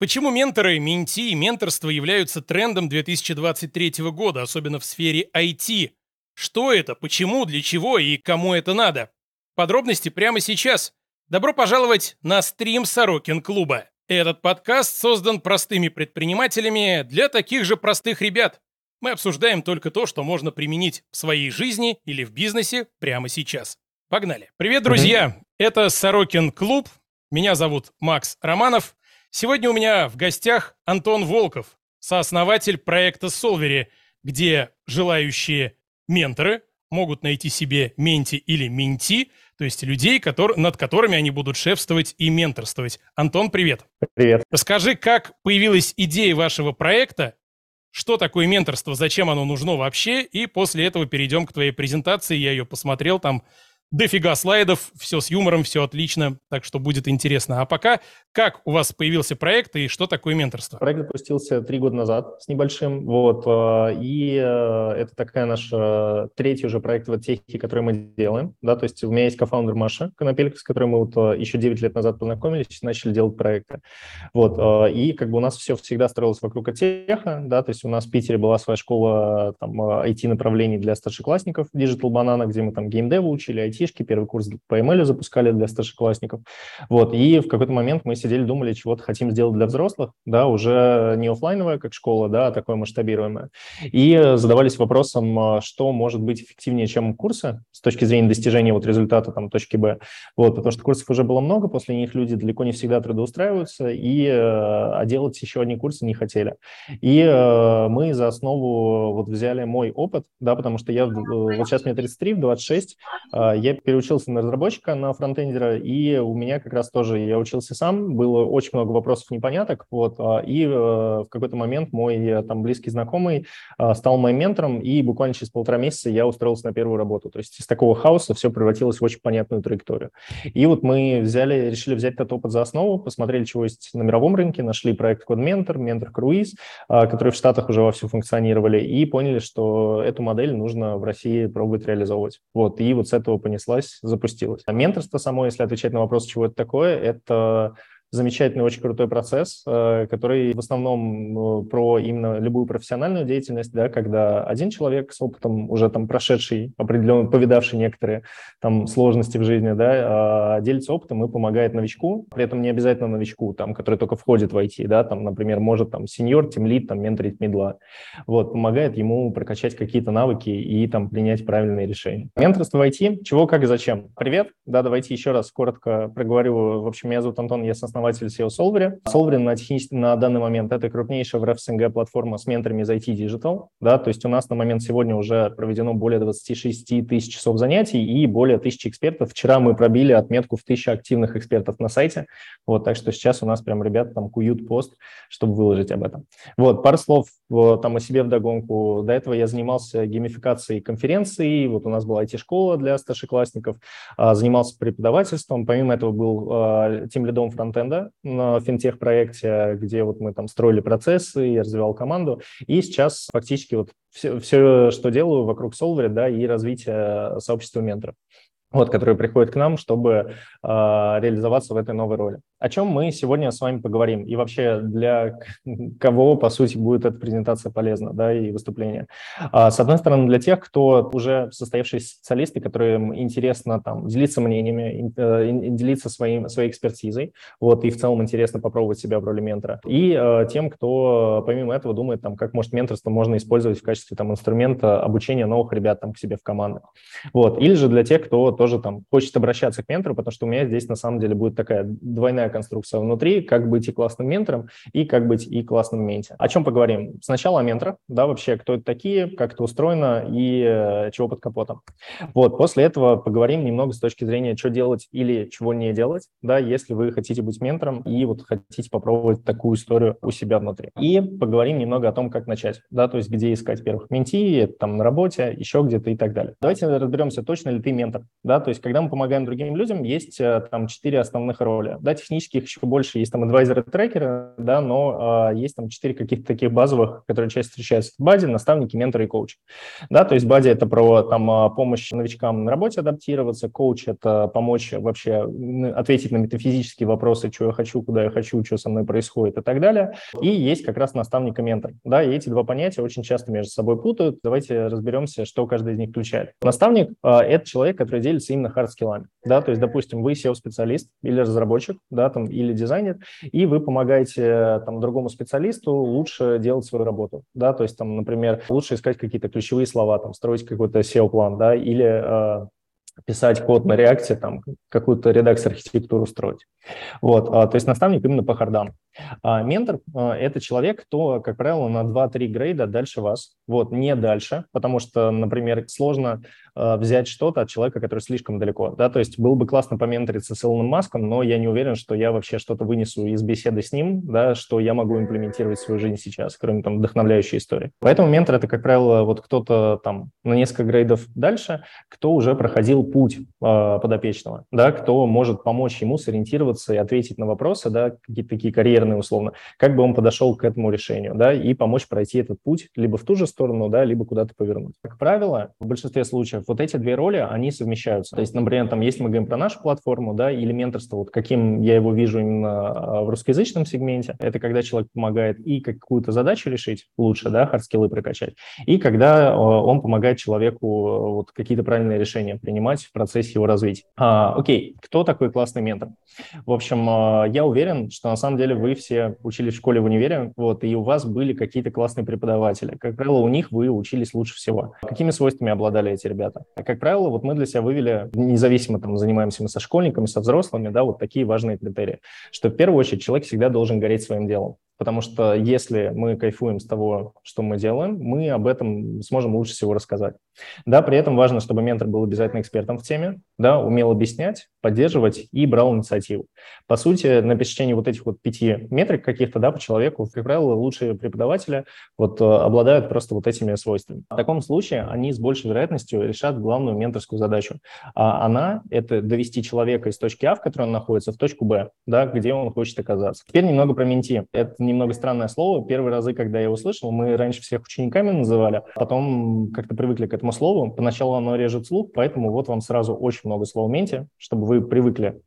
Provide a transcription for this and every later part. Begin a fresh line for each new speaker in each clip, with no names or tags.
Почему менторы, менти и менторство являются трендом 2023 года, особенно в сфере IT? Что это, почему, для чего и кому это надо? Подробности прямо сейчас. Добро пожаловать на стрим Сорокин клуба. Этот подкаст создан простыми предпринимателями для таких же простых ребят. Мы обсуждаем только то, что можно применить в своей жизни или в бизнесе прямо сейчас. Погнали. Привет, друзья! Это Сорокин клуб. Меня зовут Макс Романов. Сегодня у меня в гостях Антон Волков, сооснователь проекта Solvery, где желающие менторы могут найти себе менти или менти, то есть людей, который, над которыми они будут шефствовать и менторствовать. Антон, привет.
Привет.
Расскажи, как появилась идея вашего проекта, что такое менторство, зачем оно нужно вообще, и после этого перейдем к твоей презентации. Я ее посмотрел, там дофига слайдов, все с юмором, все отлично, так что будет интересно. А пока, как у вас появился проект и что такое менторство?
Проект запустился три года назад с небольшим, вот, э, и э, это такая наша третий уже проект в технике, который мы делаем, да, то есть у меня есть кофаундер Маша Конопелька, с которой мы вот э, еще 9 лет назад познакомились начали делать проекты, вот, и как бы у нас все всегда строилось вокруг теха, да, то есть у нас в Питере была своя школа там IT-направлений для старшеклассников, Digital Banana, где мы там геймдевы учили, IT айтишки, первый курс по ML запускали для старшеклассников. Вот, и в какой-то момент мы сидели, думали, чего-то хотим сделать для взрослых, да, уже не офлайновая, как школа, да, а такое масштабируемое. И задавались вопросом, а, что может быть эффективнее, чем курсы с точки зрения достижения вот результата там точки Б. Вот, потому что курсов уже было много, после них люди далеко не всегда трудоустраиваются, и, э, а делать еще одни курсы не хотели. И э, мы за основу вот взяли мой опыт, да, потому что я, вот сейчас мне 33, в 26, я я переучился на разработчика, на фронтендера, и у меня как раз тоже, я учился сам, было очень много вопросов непоняток, вот, а, и э, в какой-то момент мой э, там близкий знакомый э, стал моим ментором, и буквально через полтора месяца я устроился на первую работу. То есть из такого хаоса все превратилось в очень понятную траекторию. И вот мы взяли, решили взять этот опыт за основу, посмотрели, чего есть на мировом рынке, нашли проект Code Mentor, Mentor Cruise, которые в Штатах уже вовсю функционировали, и поняли, что эту модель нужно в России пробовать реализовывать. Вот, и вот с этого понеслась понеслась, запустилась. А менторство само, если отвечать на вопрос, чего это такое, это замечательный, очень крутой процесс, э, который в основном ну, про именно любую профессиональную деятельность, да, когда один человек с опытом, уже там прошедший, определенно повидавший некоторые там сложности в жизни, да, а, делится опытом и помогает новичку, при этом не обязательно новичку, там, который только входит в IT, да, там, например, может там сеньор, тимлит, там, менторить медла, вот, помогает ему прокачать какие-то навыки и там принять правильные решения. Менторство в IT, чего, как и зачем. Привет, да, давайте еще раз коротко проговорю. В общем, меня зовут Антон, я основатель основатель SEO Solvery. Solvery на, технически, на данный момент это крупнейшая в РФСНГ платформа с менторами из IT Digital. Да, то есть у нас на момент сегодня уже проведено более 26 тысяч часов занятий и более тысячи экспертов. Вчера мы пробили отметку в тысячу активных экспертов на сайте. Вот, так что сейчас у нас прям ребята там куют пост, чтобы выложить об этом. Вот, пару слов там о себе вдогонку. До этого я занимался геймификацией конференций. Вот у нас была IT-школа для старшеклассников. А, занимался преподавательством. Помимо этого был а, тем лидом фронтенда фронтенда на финтех-проекте, где вот мы там строили процессы, я развивал команду. И сейчас фактически вот все, все что делаю вокруг Solver, да, и развитие сообщества менторов вот, которые приходят к нам, чтобы э, реализоваться в этой новой роли. О чем мы сегодня с вами поговорим и вообще для кого, по сути, будет эта презентация полезна, да, и выступление. А, с одной стороны, для тех, кто уже состоявшиеся специалисты, которым интересно там делиться мнениями, э, делиться своим, своей экспертизой, вот, и в целом интересно попробовать себя в роли ментора. И э, тем, кто помимо этого думает, там, как может менторство можно использовать в качестве там инструмента обучения новых ребят там к себе в команды. Вот. Или же для тех, кто тоже там хочет обращаться к ментору, потому что у меня здесь на самом деле будет такая двойная конструкция внутри, как быть и классным ментором, и как быть и классным менте. О чем поговорим? Сначала о менторах, да, вообще, кто это такие, как это устроено и э, чего под капотом. Вот, после этого поговорим немного с точки зрения, что делать или чего не делать, да, если вы хотите быть ментором и вот хотите попробовать такую историю у себя внутри. И поговорим немного о том, как начать, да, то есть где искать первых менти, там на работе, еще где-то и так далее. Давайте разберемся, точно ли ты ментор, да, то есть когда мы помогаем другим людям, есть э, там четыре основных роли. Да, технически технических еще больше. Есть там адвайзеры трекеры, да, но а, есть там четыре каких-то таких базовых, которые часто встречаются в баде, наставники, менторы и коучи. Да, то есть баде это про там а, помощь новичкам на работе адаптироваться, коуч это помочь вообще ответить на метафизические вопросы, что я хочу, куда я хочу, что со мной происходит и так далее. И есть как раз наставник и ментор. Да, и эти два понятия очень часто между собой путают. Давайте разберемся, что каждый из них включает. Наставник а, – это человек, который делится именно хард-скиллами. Да, то есть, допустим, вы SEO-специалист или разработчик, да, там, или дизайнер, и вы помогаете там, другому специалисту лучше делать свою работу. Да, то есть, там, например, лучше искать какие-то ключевые слова, там, строить какой-то SEO-план, да, или э, писать код на реакте, там, какую-то редакс-архитектуру строить. Вот, а, то есть наставник именно по хардам. А ментор а, – это человек, кто, как правило, на 2-3 грейда дальше вас. Вот, не дальше, потому что, например, сложно а, взять что-то от человека, который слишком далеко. Да? То есть было бы классно поменториться с Илоном Маском, но я не уверен, что я вообще что-то вынесу из беседы с ним, да, что я могу имплементировать в свою жизнь сейчас, кроме там вдохновляющей истории. Поэтому ментор – это, как правило, вот кто-то там на несколько грейдов дальше, кто уже проходил путь э, подопечного, да, кто может помочь ему сориентироваться и ответить на вопросы, да, какие-то такие карьерные условно, как бы он подошел к этому решению, да, и помочь пройти этот путь либо в ту же сторону, да, либо куда-то повернуть. Как правило, в большинстве случаев вот эти две роли, они совмещаются. То есть, например, там, если мы говорим про нашу платформу, да, или менторство, вот каким я его вижу именно а, в русскоязычном сегменте, это когда человек помогает и какую-то задачу решить лучше, да, хардскиллы прокачать, и когда а, он помогает человеку вот какие-то правильные решения принимать в процессе его развития. А, окей, кто такой классный ментор? В общем, а, я уверен, что на самом деле вы все учились в школе в универе, вот, и у вас были какие-то классные преподаватели. Как правило, у них вы учились лучше всего. Какими свойствами обладали эти ребята? Как правило, вот мы для себя вывели, независимо там занимаемся мы со школьниками, со взрослыми, да, вот такие важные критерии, что в первую очередь человек всегда должен гореть своим делом. Потому что если мы кайфуем с того, что мы делаем, мы об этом сможем лучше всего рассказать. Да, при этом важно, чтобы ментор был обязательно экспертом в теме, да, умел объяснять, поддерживать и брал инициативу. По сути, на пересечении вот этих вот пяти метрик каких-то, да, по человеку, как правило, лучшие преподаватели вот э, обладают просто вот этими свойствами. В таком случае они с большей вероятностью решат главную менторскую задачу. А она – это довести человека из точки А, в которой он находится, в точку Б, да, где он хочет оказаться. Теперь немного про менти. Это немного странное слово. Первые разы, когда я его слышал, мы раньше всех учениками называли, потом как-то привыкли к этому слову. Поначалу оно режет слух, поэтому вот вам сразу очень много слов в менте, чтобы вы привыкли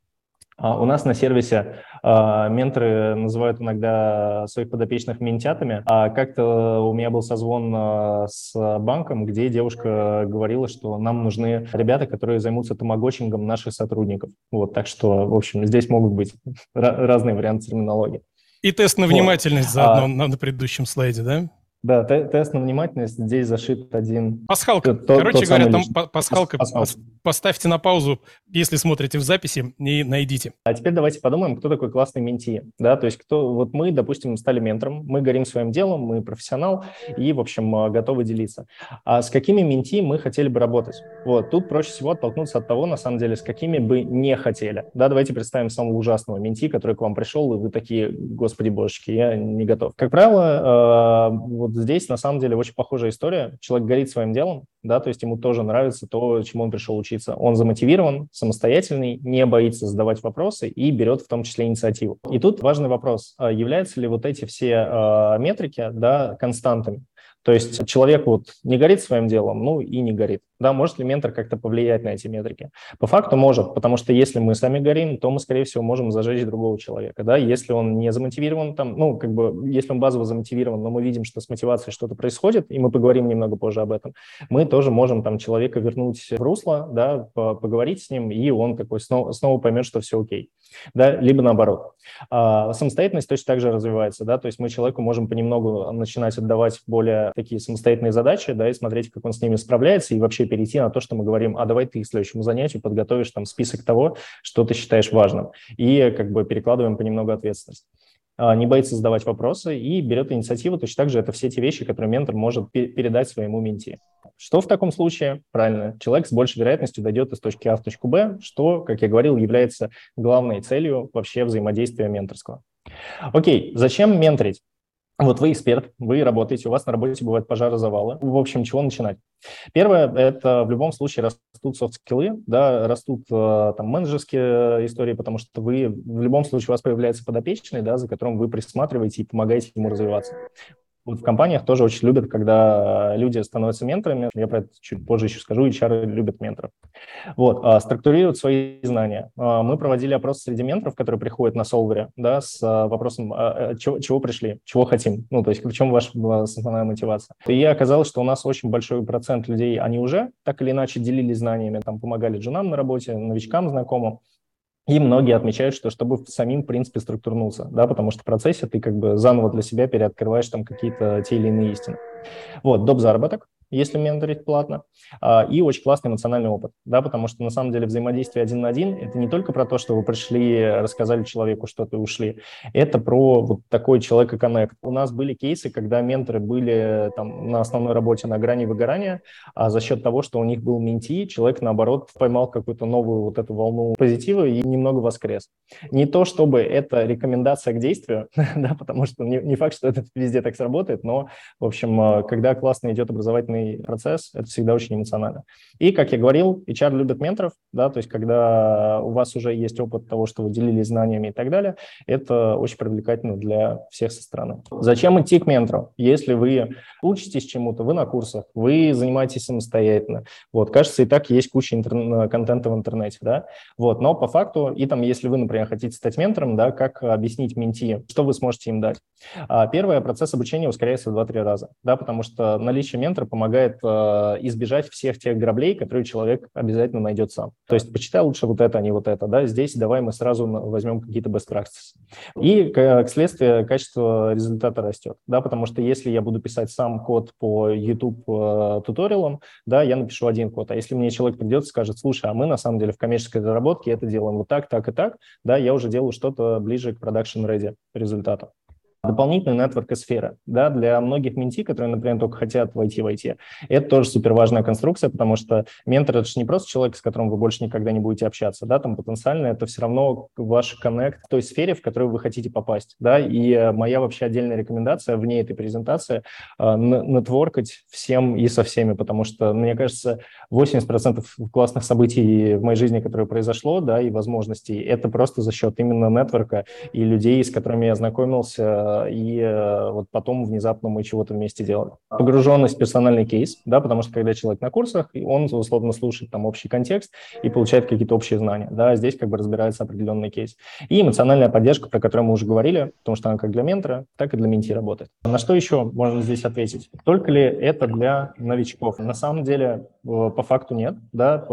а у нас на сервисе а, менторы называют иногда своих подопечных ментятами. А как-то у меня был созвон а, с банком, где девушка говорила, что нам нужны ребята, которые займутся тамагочингом наших сотрудников. Вот, так что, в общем, здесь могут быть разные варианты терминологии.
И тест на внимательность вот. заодно а, на предыдущем слайде, да?
Да, тест на внимательность, здесь зашит один...
Пасхалка. Тот, Короче тот говоря, там пасхалка. Пасхалка. Поставьте на паузу, если смотрите в записи, и найдите.
А теперь давайте подумаем, кто такой классный менти. Да, то есть кто... Вот мы, допустим, стали ментором, мы горим своим делом, мы профессионал и, в общем, а, готовы делиться. А с какими менти мы хотели бы работать? Вот, тут проще всего оттолкнуться от того, на самом деле, с какими бы не хотели. Да, давайте представим самого ужасного менти, который к вам пришел, и вы такие, господи божечки, я не готов. Как правило, э, вот здесь на самом деле очень похожая история. Человек горит своим делом, да, то есть ему тоже нравится то, чему он пришел учиться. Он замотивирован, самостоятельный, не боится задавать вопросы и берет в том числе инициативу. И тут важный вопрос, а являются ли вот эти все э, метрики, да, константами? То есть человек вот не горит своим делом, ну и не горит. Да, может ли ментор как-то повлиять на эти метрики? По факту может, потому что если мы сами горим, то мы, скорее всего, можем зажечь другого человека. Да? Если он не замотивирован, там, ну, как бы, если он базово замотивирован, но мы видим, что с мотивацией что-то происходит, и мы поговорим немного позже об этом, мы тоже можем там человека вернуть в русло, да, поговорить с ним, и он такой снова, снова поймет, что все окей. Да? Либо наоборот. А, самостоятельность точно так же развивается, да, то есть мы человеку можем понемногу начинать отдавать более такие самостоятельные задачи, да, и смотреть, как он с ними справляется, и вообще перейти на то, что мы говорим, а давай ты к следующему занятию подготовишь там список того, что ты считаешь важным, и как бы перекладываем понемногу ответственность а, не боится задавать вопросы и берет инициативу. Точно так же это все те вещи, которые ментор может передать своему менти. Что в таком случае? Правильно, человек с большей вероятностью дойдет из точки А в точку Б, что, как я говорил, является главной целью вообще взаимодействия менторского. Окей, зачем менторить? Вот вы эксперт, вы работаете, у вас на работе бывают пожары, завалы. В общем, чего начинать? Первое – это в любом случае растут софт-скиллы, да, растут э, там менеджерские истории, потому что вы в любом случае у вас появляется подопечный, да, за которым вы присматриваете и помогаете ему развиваться. Вот в компаниях тоже очень любят, когда люди становятся менторами. Я про это чуть позже еще скажу. HR любят менторов. Вот, а, структурируют свои знания. А, мы проводили опрос среди менторов, которые приходят на Солвере, да, с а, вопросом, чего, чего пришли, чего хотим. Ну, то есть в чем ваша основная мотивация. И оказалось, что у нас очень большой процент людей, они уже так или иначе делились знаниями, там, помогали женам на работе, новичкам, знакомым. И многие отмечают, что чтобы самим, в принципе, структурнулся, да, потому что в процессе ты как бы заново для себя переоткрываешь там какие-то те или иные истины. Вот, доп. заработок, если менторить платно, а, и очень классный эмоциональный опыт, да, потому что на самом деле взаимодействие один на один – это не только про то, что вы пришли, рассказали человеку что-то и ушли, это про вот такой человека-коннект. У нас были кейсы, когда менторы были там на основной работе на грани выгорания, а за счет того, что у них был менти, человек, наоборот, поймал какую-то новую вот эту волну позитива и немного воскрес. Не то, чтобы это рекомендация к действию, да, потому что не, не факт, что это везде так сработает, но, в общем, а, когда классно идет образовательный сложный процесс, это всегда очень эмоционально. И, как я говорил, HR любит менторов, да, то есть когда у вас уже есть опыт того, что вы делились знаниями и так далее, это очень привлекательно для всех со стороны. Зачем идти к ментору? Если вы учитесь чему-то, вы на курсах, вы занимаетесь самостоятельно, вот, кажется, и так есть куча интер... контента в интернете, да, вот, но по факту, и там, если вы, например, хотите стать ментором, да, как объяснить менти, что вы сможете им дать? А, первое, процесс обучения ускоряется в 2-3 раза, да, потому что наличие ментора помогает помогает э, избежать всех тех граблей, которые человек обязательно найдет сам. То есть почитай лучше вот это, а не вот это. Да? Здесь давай мы сразу возьмем какие-то best practices. И, как следствие, качество результата растет. Да? Потому что если я буду писать сам код по YouTube э, туториалам, да, я напишу один код. А если мне человек придет и скажет, слушай, а мы на самом деле в коммерческой разработке это делаем вот так, так и так, да, я уже делаю что-то ближе к production ready результату дополнительная нетворк-сфера. Да, для многих менти, которые, например, только хотят войти в IT, это тоже супер важная конструкция, потому что ментор – это же не просто человек, с которым вы больше никогда не будете общаться, да, там потенциально это все равно ваш коннект в той сфере, в которую вы хотите попасть, да, и э, моя вообще отдельная рекомендация вне этой презентации э, – нетворкать всем и со всеми, потому что, мне кажется, 80% классных событий в моей жизни, которые произошло, да, и возможностей, это просто за счет именно нетворка и людей, с которыми я знакомился, и э, вот потом внезапно мы чего-то вместе делали. Погруженность в персональный кейс, да, потому что когда человек на курсах, он условно слушает там общий контекст и получает какие-то общие знания, да, здесь как бы разбирается определенный кейс. И эмоциональная поддержка, про которую мы уже говорили, потому что она как для ментора, так и для менти работает. На что еще можно здесь ответить? Только ли это для новичков? На самом деле, э, по факту нет, да,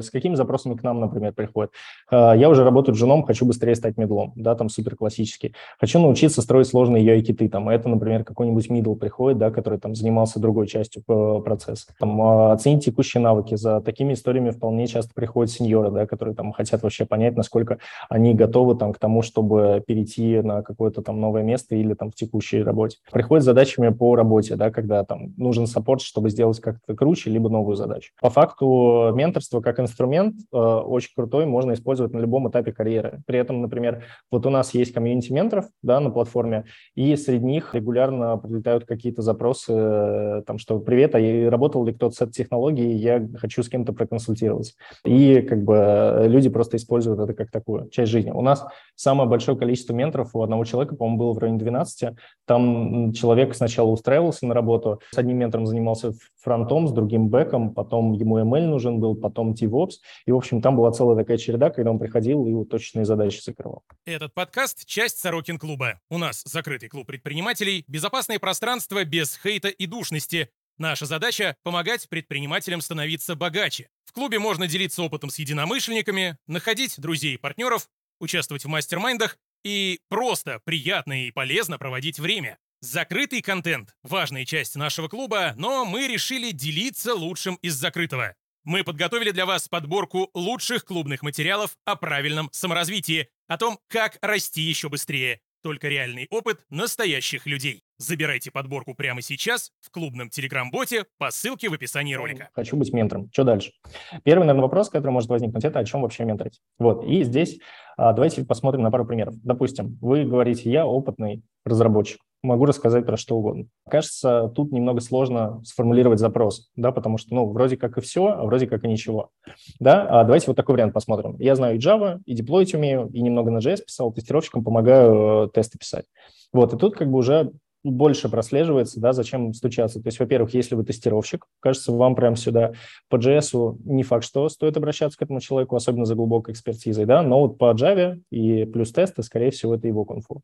с какими запросами к нам, например, приходят? Э, я уже работаю женом, хочу быстрее стать медлом, да, там супер классический. Хочу научиться строить сложные сложные UI-киты, там, это, например, какой-нибудь middle приходит, да, который там занимался другой частью э, процесса. Там, а, оценить текущие навыки. За такими историями вполне часто приходят сеньоры, да, которые там хотят вообще понять, насколько они готовы там к тому, чтобы перейти на какое-то там новое место или там в текущей работе. Приходят с задачами по работе, да, когда там нужен саппорт, чтобы сделать как-то круче, либо новую задачу. По факту менторство как инструмент э, очень крутой, можно использовать на любом этапе карьеры. При этом, например, вот у нас есть комьюнити менторов, да, на платформе, и среди них регулярно прилетают какие-то запросы, э, там, что «Привет, а работал ли кто-то с этой технологией, я хочу с кем-то проконсультироваться». И как бы э, люди просто используют это как такую часть жизни. У нас самое большое количество менторов у одного человека, по-моему, было в районе 12. Там человек сначала устраивался на работу, с одним ментором занимался фронтом, с другим бэком, потом ему ML нужен был, потом DevOps. И, в общем, там была целая такая череда, когда он приходил и точные задачи закрывал.
Этот подкаст – часть Сорокин клуба. У нас закрытый клуб предпринимателей, безопасное пространство без хейта и душности. Наша задача – помогать предпринимателям становиться богаче. В клубе можно делиться опытом с единомышленниками, находить друзей и партнеров, участвовать в мастер-майндах и просто приятно и полезно проводить время. Закрытый контент – важная часть нашего клуба, но мы решили делиться лучшим из закрытого. Мы подготовили для вас подборку лучших клубных материалов о правильном саморазвитии, о том, как расти еще быстрее. Только реальный опыт настоящих людей. Забирайте подборку прямо сейчас в клубном телеграм-боте по ссылке в описании ролика.
Хочу быть ментором. Что дальше? Первый, наверное, вопрос, который может возникнуть, это о чем вообще менторить. Вот, и здесь а, давайте посмотрим на пару примеров. Допустим, вы говорите, я опытный разработчик, могу рассказать про что угодно. Кажется, тут немного сложно сформулировать запрос, да, потому что, ну, вроде как и все, а вроде как и ничего. Да, а давайте вот такой вариант посмотрим. Я знаю и Java, и деплоить умею, и немного на JS писал, тестировщикам помогаю э, тесты писать. Вот, и тут как бы уже больше прослеживается, да, зачем стучаться. То есть, во-первых, если вы тестировщик, кажется, вам прям сюда по JS не факт, что стоит обращаться к этому человеку, особенно за глубокой экспертизой, да, но вот по Java и плюс тесты, скорее всего, это его конфу.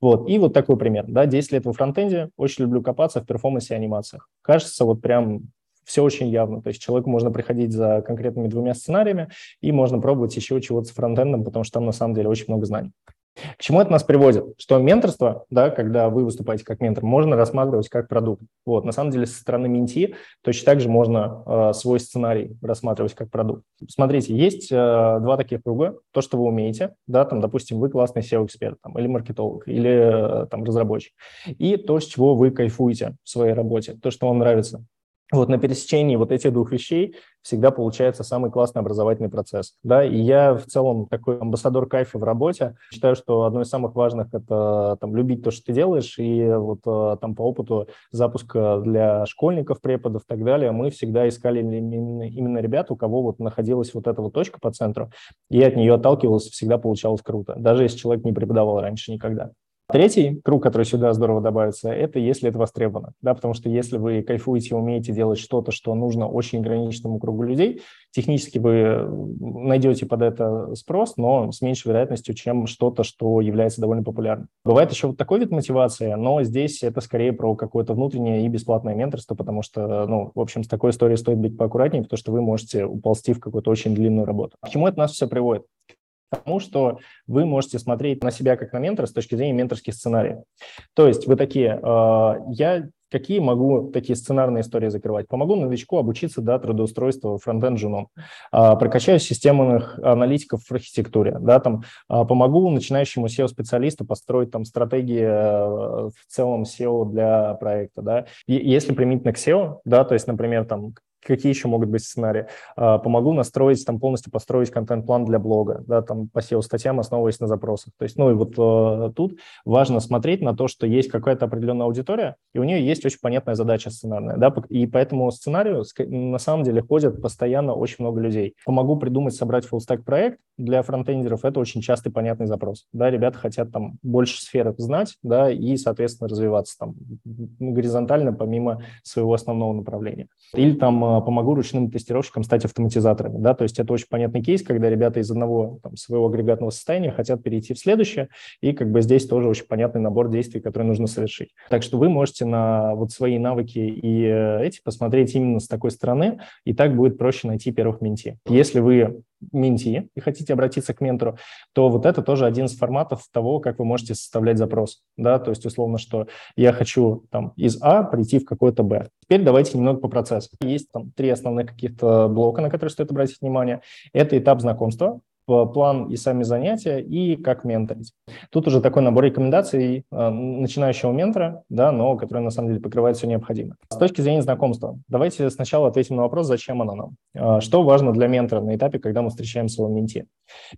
Вот, и вот такой пример, да, 10 лет во фронтенде, очень люблю копаться в перформансе и анимациях. Кажется, вот прям все очень явно. То есть человеку можно приходить за конкретными двумя сценариями, и можно пробовать еще чего-то с фронтендом, потому что там на самом деле очень много знаний. К чему это нас приводит? Что менторство, да, когда вы выступаете как ментор, можно рассматривать как продукт. Вот, на самом деле, со стороны менти точно так же можно э, свой сценарий рассматривать как продукт. Смотрите, есть э, два таких круга. То, что вы умеете, да, там, допустим, вы классный SEO-эксперт, там, или маркетолог, или э, там разработчик. И то, с чего вы кайфуете в своей работе, то, что вам нравится. Вот на пересечении вот этих двух вещей всегда получается самый классный образовательный процесс. Да, и я в целом такой амбассадор кайфа в работе. Считаю, что одно из самых важных – это там, любить то, что ты делаешь, и вот э, там по опыту запуска для школьников, преподов и так далее, мы всегда искали именно, именно ребят, у кого вот находилась вот эта вот точка по центру, и от нее отталкивался, всегда получалось круто, даже если человек не преподавал раньше никогда. Третий круг, который сюда здорово добавится, это если это востребовано. Да, потому что если вы кайфуете, умеете делать что-то, что нужно очень ограниченному кругу людей, технически вы найдете под это спрос, но с меньшей вероятностью, чем что-то, что является довольно популярным. Бывает еще вот такой вид мотивации, но здесь это скорее про какое-то внутреннее и бесплатное менторство, потому что, ну, в общем, с такой историей стоит быть поаккуратнее, потому что вы можете уползти в какую-то очень длинную работу. К чему это нас все приводит? Тому, что вы можете смотреть на себя как на ментора с точки зрения менторских сценариев. То есть вы такие, э, я какие могу такие сценарные истории закрывать? Помогу новичку обучиться до трудоустройства фронтенд женом, э, прокачаю системных аналитиков в архитектуре, да, там, э, помогу начинающему SEO-специалисту построить там стратегии э, в целом SEO для проекта, да. И если применительно к SEO, да, то есть, например, там какие еще могут быть сценарии? А, помогу настроить, там полностью построить контент-план для блога, да, там по SEO-статьям, основываясь на запросах. То есть, ну и вот э, тут важно смотреть на то, что есть какая-то определенная аудитория, и у нее есть очень понятная задача сценарная, да, и по этому сценарию на самом деле ходят постоянно очень много людей. Помогу придумать, собрать full-stack проект для фронтендеров, это очень частый понятный запрос, да, ребята хотят там больше сфер знать, да, и, соответственно, развиваться там горизонтально помимо своего основного направления. Или там а, помогу ручным тестировщикам стать автоматизаторами. Да? То есть это очень понятный кейс, когда ребята из одного там, своего агрегатного состояния хотят перейти в следующее, и как бы здесь тоже очень понятный набор действий, которые нужно совершить. Так что вы можете на вот свои навыки и э, эти посмотреть именно с такой стороны, и так будет проще найти первых менти. Если вы менти и хотите обратиться к ментору, то вот это тоже один из форматов того, как вы можете составлять запрос. Да? То есть, условно, что я хочу там, из А прийти в какой-то Б. Теперь давайте немного по процессу. Есть там три основных каких-то блока, на которые стоит обратить внимание. Это этап знакомства, план и сами занятия, и как менторить. Тут уже такой набор рекомендаций э, начинающего ментора, да, но который на самом деле покрывает все необходимое. С точки зрения знакомства, давайте сначала ответим на вопрос, зачем оно нам. Э, что важно для ментора на этапе, когда мы встречаем своего менти?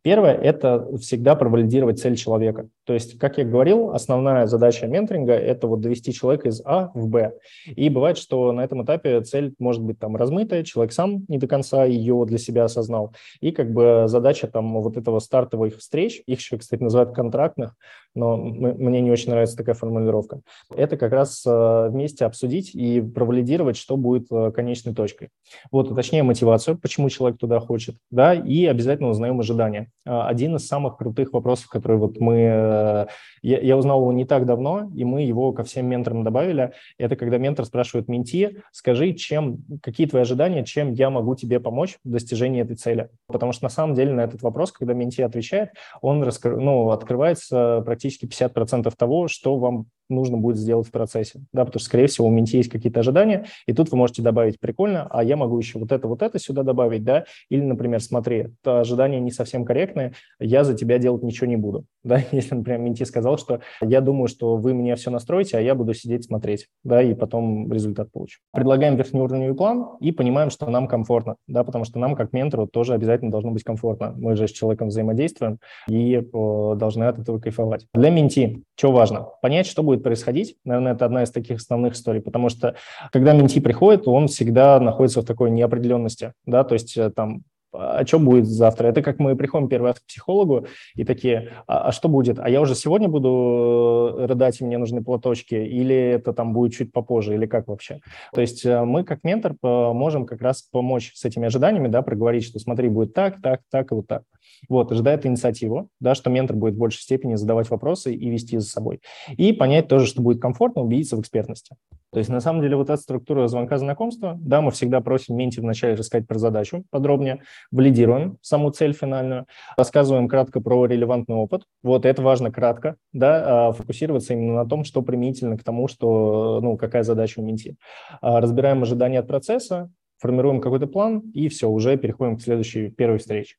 Первое – это всегда провалидировать цель человека. То есть, как я говорил, основная задача менторинга – это вот довести человека из А в Б. И бывает, что на этом этапе цель может быть там размытая, человек сам не до конца ее для себя осознал, и как бы задача там вот этого стартовых встреч, их еще, кстати, называют контрактных, но мне не очень нравится такая формулировка. Это как раз э, вместе обсудить и провалидировать, что будет э, конечной точкой. Вот, точнее, мотивацию, почему человек туда хочет, да, и обязательно узнаем ожидания. Э, один из самых крутых вопросов, который вот мы, я, я узнал его не так давно, и мы его ко всем менторам добавили, это когда ментор спрашивает менти, скажи, чем, какие твои ожидания, чем я могу тебе помочь в достижении этой цели. Потому что на самом деле на этот вопрос, когда менти отвечает, он раскры, ну, открывается практически 50% того, что вам нужно будет сделать в процессе, да, потому что, скорее всего, у менти есть какие-то ожидания, и тут вы можете добавить прикольно, а я могу еще вот это, вот это сюда добавить, да, или, например, смотри, то ожидания не совсем корректные, я за тебя делать ничего не буду, да, если, например, менти сказал, что я думаю, что вы мне все настроите, а я буду сидеть смотреть, да, и потом результат получу. Предлагаем верхнеуровневый план и понимаем, что нам комфортно, да, потому что нам, как ментору, тоже обязательно должно быть комфортно. Мы же с человеком взаимодействуем и о, должны от этого кайфовать. Для менти что важно? Понять, что будет будет происходить? Наверное, это одна из таких основных историй, потому что когда менти приходит, он всегда находится в такой неопределенности, да, то есть там а что будет завтра? Это как мы приходим первый раз к психологу и такие, а, а что будет? А я уже сегодня буду э, рыдать, и мне нужны платочки, или это там будет чуть попозже, или как вообще? То есть э, мы как ментор можем как раз помочь с этими ожиданиями, да, проговорить, что смотри, будет так, так, так и вот так. Вот, ожидает инициативу, да, что ментор будет в большей степени задавать вопросы и вести за собой. И понять тоже, что будет комфортно, убедиться в экспертности. То есть, на самом деле, вот эта структура звонка знакомства, да, мы всегда просим менти вначале рассказать про задачу подробнее, валидируем саму цель финальную, рассказываем кратко про релевантный опыт. Вот это важно кратко, да, а фокусироваться именно на том, что применительно к тому, что, ну, какая задача у менти. А разбираем ожидания от процесса, формируем какой-то план, и все, уже переходим к следующей первой встрече.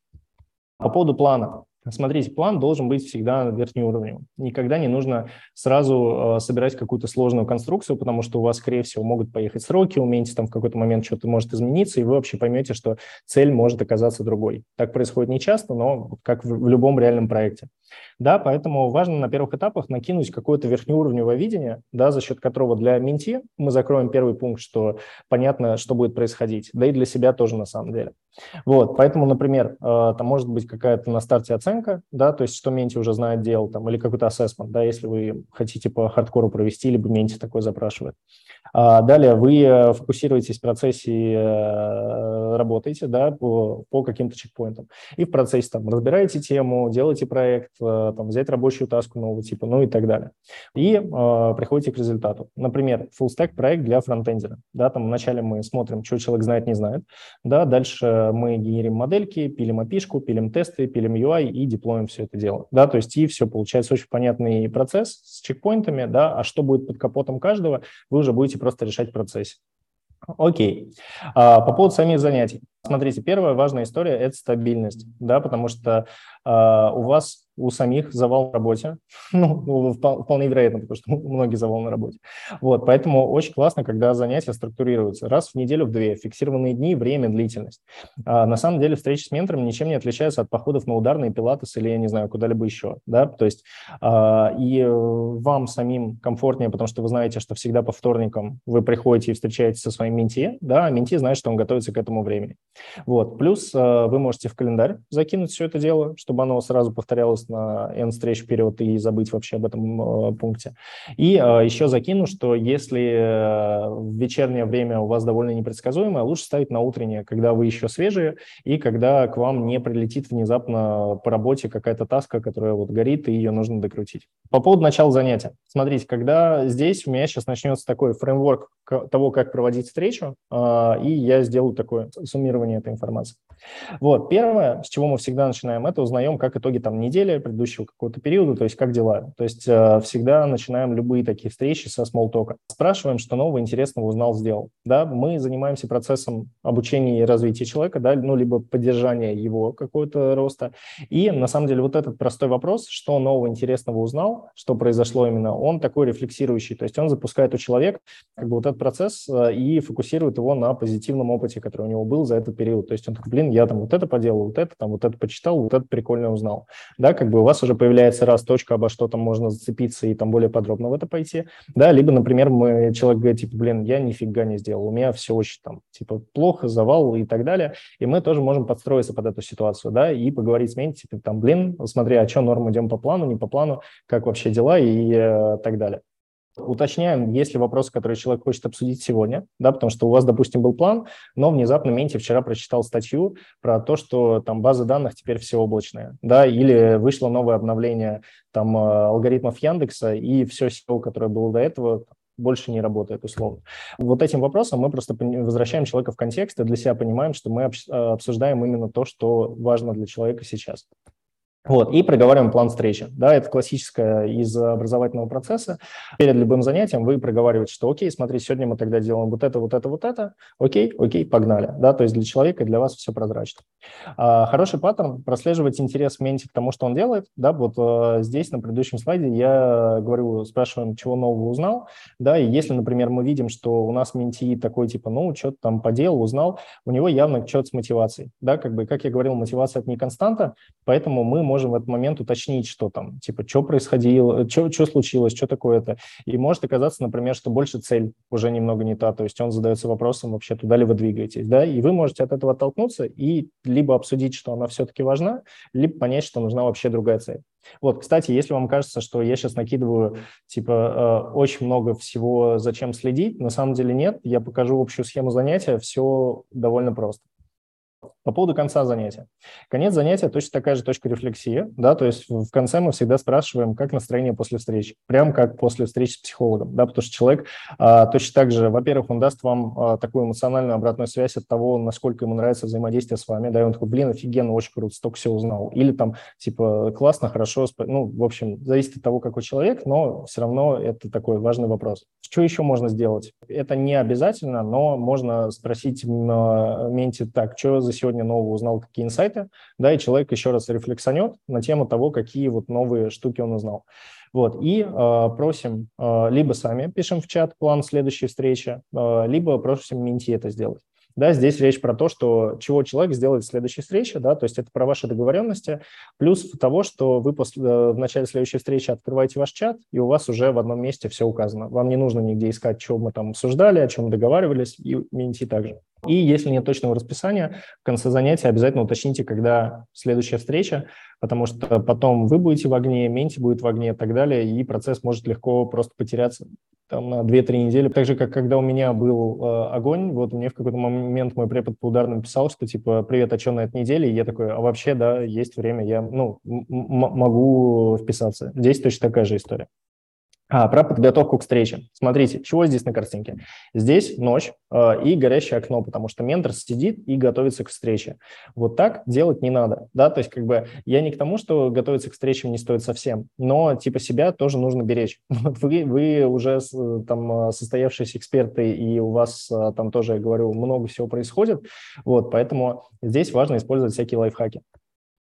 По поводу плана. Смотрите, план должен быть всегда верхнеуровневым. Никогда не нужно сразу э, собирать какую-то сложную конструкцию, потому что у вас, скорее всего, могут поехать сроки, уменьте там в какой-то момент что-то может измениться, и вы вообще поймете, что цель может оказаться другой. Так происходит не часто, но как в, в любом реальном проекте. Да, поэтому важно на первых этапах накинуть какое-то верхнеуровневое видение, да, за счет которого для менти мы закроем первый пункт, что понятно, что будет происходить, да и для себя тоже на самом деле. Вот, поэтому, например, э, там может быть какая-то на старте оценка, да, то есть что Менти уже знает дело, там, или какой-то ассессмент, да, если вы хотите по хардкору провести, либо Менти такой запрашивает. А далее вы э, фокусируетесь в процессе, э, работаете, да, по, по каким-то чекпоинтам. И в процессе там разбираете тему, делаете проект, там, взять рабочую таску нового типа, ну и так далее. И э, приходите к результату. Например, full stack проект для фронтендера. Да, там вначале мы смотрим, что человек знает, не знает. Да, дальше мы генерим модельки, пилим опишку, пилим тесты, пилим UI и деплоим все это дело. Да, то есть и все, получается очень понятный процесс с чекпоинтами, да, а что будет под капотом каждого, вы уже будете просто решать в процессе. Окей. А, по поводу самих занятий. Смотрите, первая важная история – это стабильность, да, потому что а, у вас у самих завал на работе. Ну, ну вполне вероятно, потому что многие завал на работе. Вот, поэтому очень классно, когда занятия структурируются. Раз в неделю, в две, фиксированные дни, время, длительность. А, на самом деле встречи с ментором ничем не отличаются от походов на ударные пилатес или, я не знаю, куда-либо еще. Да? То есть а, и вам самим комфортнее, потому что вы знаете, что всегда по вторникам вы приходите и встречаетесь со своим менти, да, а менти знает, что он готовится к этому времени. Вот. Плюс а, вы можете в календарь закинуть все это дело, чтобы оно сразу повторялось на N встреч вперед и забыть вообще об этом э, пункте. И э, еще закину, что если э, в вечернее время у вас довольно непредсказуемое, лучше ставить на утреннее, когда вы еще свежие и когда к вам не прилетит внезапно по работе какая-то таска, которая вот горит, и ее нужно докрутить. По поводу начала занятия. Смотрите, когда здесь у меня сейчас начнется такой фреймворк того, как проводить встречу, и я сделаю такое суммирование этой информации. Вот, первое, с чего мы всегда начинаем, это узнаем, как итоги там недели, предыдущего какого-то периода, то есть как дела. То есть э, всегда начинаем любые такие встречи со смолтока. Спрашиваем, что нового интересного узнал, сделал. Да, мы занимаемся процессом обучения и развития человека, да, ну, либо поддержания его какого-то роста. И на самом деле вот этот простой вопрос, что нового интересного узнал, что произошло именно, он такой рефлексирующий, то есть он запускает у человека как бы вот этот процесс э, и фокусирует его на позитивном опыте, который у него был за этот период. То есть он такой, блин, я там вот это поделал, вот это, там вот это почитал, вот это прикольно узнал. Да, как бы у вас уже появляется раз точка, обо что там можно зацепиться и там более подробно в это пойти. Да, либо, например, мы, человек говорит, типа, блин, я нифига не сделал, у меня все очень там, типа, плохо, завал и так далее. И мы тоже можем подстроиться под эту ситуацию, да, и поговорить с менти, типа, там, блин, смотри, а что норм идем по плану, не по плану, как вообще дела и э, так далее. Уточняем, есть ли вопросы, которые человек хочет обсудить сегодня, да, потому что у вас, допустим, был план, но внезапно Менти вчера прочитал статью про то, что там базы данных теперь все облачные, да, или вышло новое обновление там э, алгоритмов Яндекса, и все SEO, которое было до этого, больше не работает условно. Вот этим вопросом мы просто возвращаем человека в контекст и для себя понимаем, что мы э, обсуждаем именно то, что важно для человека сейчас. Вот, и проговариваем план встречи. Да, это классическое из образовательного процесса. Перед любым занятием вы проговариваете, что окей, смотри, сегодня мы тогда делаем вот это, вот это, вот это. Окей, окей, погнали. Да, то есть для человека и для вас все прозрачно. А, хороший паттерн – прослеживать интерес в менте к тому, что он делает. Да, вот а, здесь на предыдущем слайде я говорю, спрашиваем, чего нового узнал. Да, и если, например, мы видим, что у нас менти такой типа, ну, что-то там поделал, узнал, у него явно что-то с мотивацией. Да, как бы, как я говорил, мотивация – это не константа, поэтому мы можем можем в этот момент уточнить, что там, типа, что происходило, что, что случилось, что такое-то. И может оказаться, например, что больше цель уже немного не та, то есть он задается вопросом вообще, туда ли вы двигаетесь, да, и вы можете от этого оттолкнуться и либо обсудить, что она все-таки важна, либо понять, что нужна вообще другая цель. Вот, кстати, если вам кажется, что я сейчас накидываю, типа, э, очень много всего, зачем следить, на самом деле нет. Я покажу общую схему занятия, все довольно просто. По поводу конца занятия. Конец занятия точно такая же точка рефлексии, да, то есть в конце мы всегда спрашиваем, как настроение после встречи, прям как после встречи с психологом, да, потому что человек а, точно так же, во-первых, он даст вам а, такую эмоциональную обратную связь от того, насколько ему нравится взаимодействие с вами, да, и он такой, блин, офигенно, очень круто, столько всего узнал, или там, типа, классно, хорошо, ну, в общем, зависит от того, какой человек, но все равно это такой важный вопрос. Что еще можно сделать? Это не обязательно, но можно спросить на менте, так, что за сегодня нового узнал, какие инсайты, да, и человек еще раз рефлексанет на тему того, какие вот новые штуки он узнал. Вот, и э, просим, э, либо сами пишем в чат план следующей встречи, э, либо просим менти это сделать. Да, здесь речь про то, что чего человек сделает в следующей встрече, да, то есть это про ваши договоренности, плюс того, что вы после, э, в начале следующей встречи открываете ваш чат, и у вас уже в одном месте все указано. Вам не нужно нигде искать, что мы там обсуждали, о чем договаривались, и менти также. И если нет точного расписания, в конце занятия обязательно уточните, когда следующая встреча, потому что потом вы будете в огне, менти будет в огне и так далее, и процесс может легко просто потеряться там на 2-3 недели. Так же, как когда у меня был э, огонь, вот мне в какой-то момент мой препод по ударным писал, что типа «Привет, а что на этой неделе?» И я такой «А вообще, да, есть время, я ну, могу вписаться». Здесь точно такая же история. А, про подготовку к встрече. Смотрите, чего здесь на картинке? Здесь ночь э, и горящее окно, потому что ментор сидит и готовится к встрече. Вот так делать не надо, да, то есть как бы я не к тому, что готовиться к встречам не стоит совсем, но типа себя тоже нужно беречь. Вы, вы уже там состоявшиеся эксперты, и у вас там тоже, я говорю, много всего происходит, вот, поэтому здесь важно использовать всякие лайфхаки.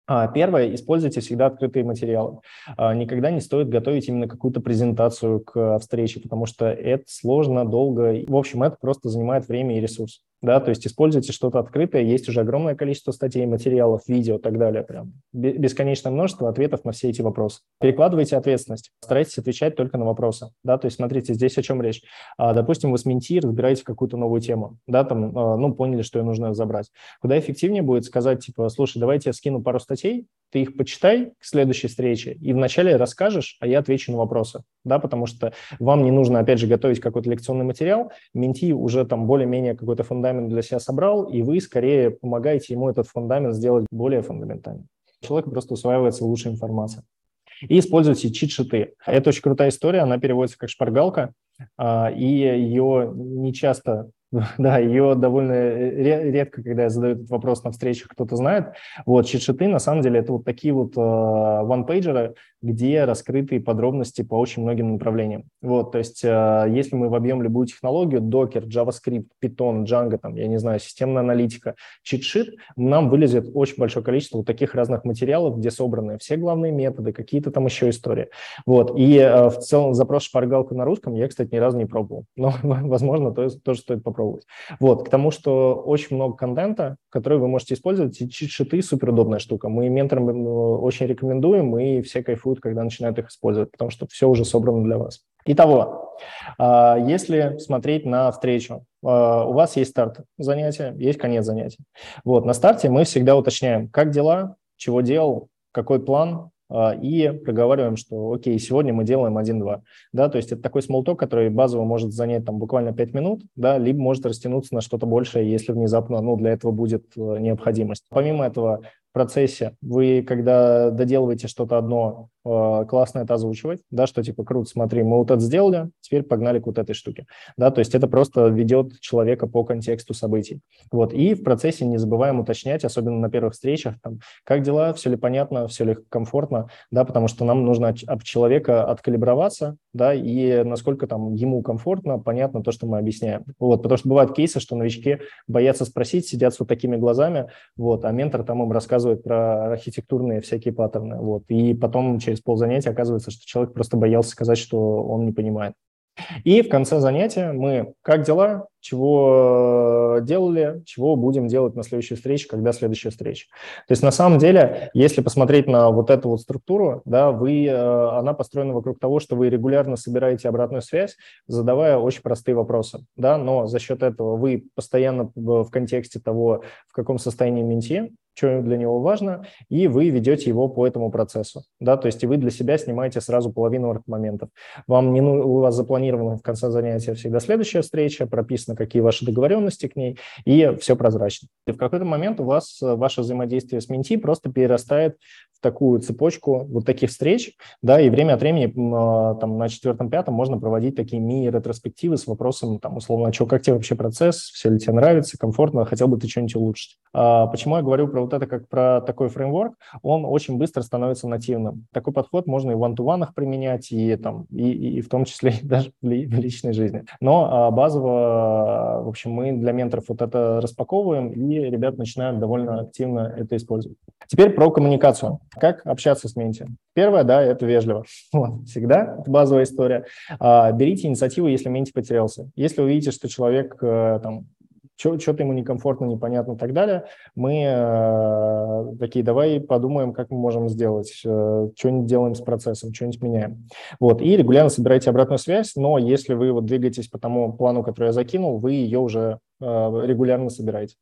А, первое, используйте всегда открытые материалы. А, никогда не стоит готовить именно какую-то презентацию к встрече, потому что это сложно, долго. В общем, это просто занимает время и ресурс да, то есть используйте что-то открытое, есть уже огромное количество статей, материалов, видео и так далее, прям бесконечное множество ответов на все эти вопросы. Перекладывайте ответственность, старайтесь отвечать только на вопросы, да, то есть смотрите, здесь о чем речь. А, допустим, вы с менти разбираете какую-то новую тему, да, там, а, ну, поняли, что ее нужно забрать. Куда эффективнее будет сказать, типа, слушай, давайте я скину пару статей, ты их почитай к следующей встрече и вначале расскажешь, а я отвечу на вопросы, да, потому что вам не нужно, опять же, готовить какой-то лекционный материал, менти уже там более-менее какой-то фундамент для себя собрал, и вы скорее помогаете ему этот фундамент сделать более фундаментальным. Человек просто усваивается лучше информация. И используйте чит-шиты. Это очень крутая история, она переводится как шпаргалка, а, и ее не часто Да, ее довольно э, редко, когда я задаю этот вопрос на встречах, кто-то знает. Вот, чит-шиты, на самом деле, это вот такие вот one-пейджеры, где раскрыты подробности по очень многим направлениям. Вот, то есть, э, если мы вобьем любую технологию, Docker, JavaScript, Python, Django, там, я не знаю, системная аналитика, чит-шит, нам вылезет очень большое количество вот таких разных материалов, где собраны все главные методы, какие-то там еще истории. Вот, и э, в целом запрос шпаргалку на русском я, кстати, ни разу не пробовал, но, возможно, то, тоже стоит попробовать. Вот, к тому, что очень много контента, который вы можете использовать, и чит-шиты супер удобная штука. Мы менторам э, очень рекомендуем, и все кайфуют кайфуют, когда начинают их использовать, потому что все уже собрано для вас. Итого, а, если смотреть на встречу, а, у вас есть старт занятия, есть конец занятия. Вот, на старте мы всегда уточняем, как дела, чего делал, какой план, а, и проговариваем, что окей, сегодня мы делаем 1-2. Да, то есть это такой смолток, который базово может занять там буквально 5 минут, да, либо может растянуться на что-то большее, если внезапно ну, для этого будет э, необходимость. Помимо этого, процессе. Вы, когда доделываете что-то одно, э, классно это озвучивать, да, что типа, круто, смотри, мы вот это сделали, теперь погнали к вот этой штуке, да, то есть это просто ведет человека по контексту событий, вот, и в процессе не забываем уточнять, особенно на первых встречах, там, как дела, все ли понятно, все ли комфортно, да, потому что нам нужно от, от человека откалиброваться, да, и насколько там ему комфортно, понятно то, что мы объясняем, вот, потому что бывают кейсы, что новички боятся спросить, сидят с вот такими глазами, вот, а ментор там им рассказывает про архитектурные всякие паттерны. Вот. И потом через ползанятия оказывается, что человек просто боялся сказать, что он не понимает. И в конце занятия мы «Как дела?», чего делали, чего будем делать на следующей встрече, когда следующая встреча. То есть на самом деле, если посмотреть на вот эту вот структуру, да, вы, э, она построена вокруг того, что вы регулярно собираете обратную связь, задавая очень простые вопросы, да, но за счет этого вы постоянно в контексте того, в каком состоянии менти, что для него важно, и вы ведете его по этому процессу. Да? То есть и вы для себя снимаете сразу половину моментов. Вам не, ну, у вас запланировано в конце занятия всегда следующая встреча, прописано, какие ваши договоренности к ней, и все прозрачно. И в какой-то момент у вас э, ваше взаимодействие с менти просто перерастает такую цепочку вот таких встреч, да, и время от времени а, там на четвертом-пятом можно проводить такие мини-ретроспективы с вопросом, там, условно, а что, как тебе вообще процесс, все ли тебе нравится, комфортно, хотел бы ты что-нибудь улучшить. А почему я говорю про вот это как про такой фреймворк? Он очень быстро становится нативным. Такой подход можно и в one применять, и, там, и, и в том числе даже в личной жизни. Но а, базово, в общем, мы для менторов вот это распаковываем, и ребят начинают довольно активно это использовать. Теперь про коммуникацию. Как общаться с менти? Первое, да, это вежливо. Вот, всегда, это базовая история. А, берите инициативу, если менти потерялся. Если вы видите, что человек э, там что-то ему некомфортно, непонятно и так далее, мы э, такие, давай подумаем, как мы можем сделать, э, что-нибудь делаем с процессом, что-нибудь меняем. Вот, и регулярно собирайте обратную связь, но если вы вот двигаетесь по тому плану, который я закинул, вы ее уже э, регулярно собираете.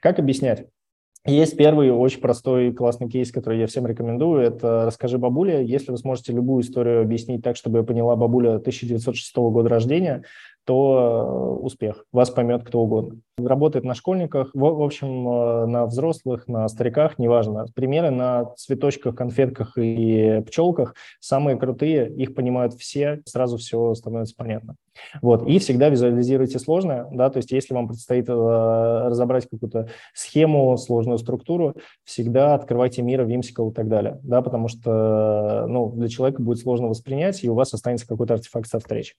Как объяснять? Есть первый очень простой классный кейс, который я всем рекомендую. Это «Расскажи бабуле». Если вы сможете любую историю объяснить так, чтобы я поняла бабуля 1906 года рождения, то э, успех. Вас поймет кто угодно. Работает на школьниках, в, в общем, э, на взрослых, на стариках, неважно. Примеры на цветочках, конфетках и пчелках самые крутые, их понимают все, сразу все становится понятно. Вот. И всегда визуализируйте сложное, да, то есть если вам предстоит э, разобрать какую-то схему, сложную структуру, всегда открывайте мира, Вимсикл и так далее, да, потому что ну, для человека будет сложно воспринять, и у вас останется какой-то артефакт со встречи.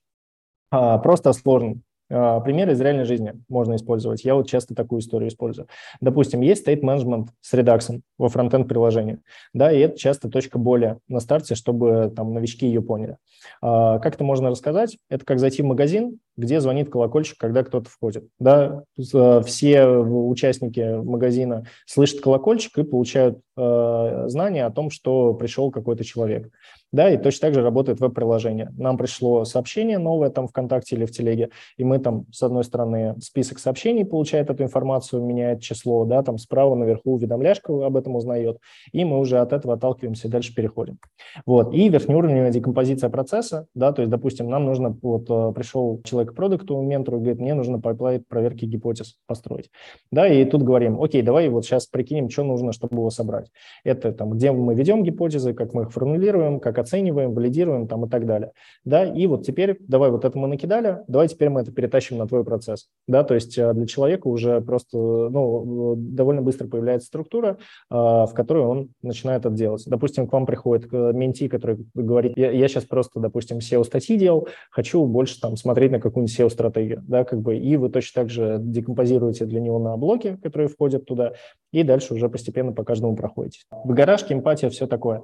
А, просто сложный. А, пример из реальной жизни можно использовать. Я вот часто такую историю использую. Допустим, есть state management с Redux во фронтенд приложении, да, и это часто точка боли на старте, чтобы там новички ее поняли. А, как это можно рассказать? Это как зайти в магазин, где звонит колокольчик, когда кто-то входит. Да, все участники магазина слышат колокольчик и получают э, знания о том, что пришел какой-то человек. Да, и точно так же работает веб-приложение. Нам пришло сообщение новое там ВКонтакте или в Телеге, и мы там, с одной стороны, список сообщений получает эту информацию, меняет число, да, там справа наверху уведомляшка об этом узнает, и мы уже от этого отталкиваемся и дальше переходим. Вот, и верхнеуровневая декомпозиция процесса, да, то есть, допустим, нам нужно, вот э, пришел человек к продукту, ментору, говорит, мне нужно pipeline проверки гипотез построить, да, и тут говорим, окей, давай вот сейчас прикинем, что нужно, чтобы его собрать. Это там, где мы ведем гипотезы, как мы их формулируем, как оцениваем, валидируем там и так далее. Да, и вот теперь давай вот это мы накидали, давай теперь мы это перетащим на твой процесс. Да, то есть э, для человека уже просто ну, довольно быстро появляется структура, э, в которой он начинает это делать. Допустим, к вам приходит менти, который говорит, я, я сейчас просто, допустим, SEO-статьи делал, хочу больше там смотреть на какую-нибудь SEO-стратегию, да, как бы, и вы точно так же декомпозируете для него на блоки, которые входят туда, и дальше уже постепенно по каждому проходите. Выгоражки, эмпатия, все такое.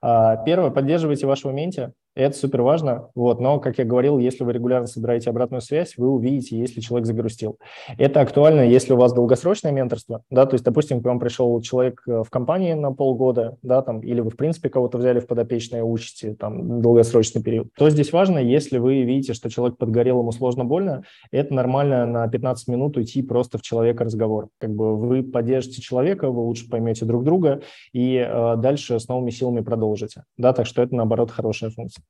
А, первое, поддерживайте вашего менти, это супер важно, вот, но, как я говорил, если вы регулярно собираете обратную связь, вы увидите, если человек загрустил. Это актуально, если у вас долгосрочное менторство, да, то есть, допустим, к вам пришел человек э, в компании на полгода, да, там, или вы, в принципе, кого-то взяли в подопечное, учите, там, долгосрочный период. То здесь важно, если вы видите, что человек подгорел, ему сложно, больно, это нормально на 15 минут уйти просто в человека разговор. Как бы вы поддержите человека, вы лучше поймете друг друга, и э, дальше с новыми силами продолжите, да, так что это, наоборот, хорошая функция.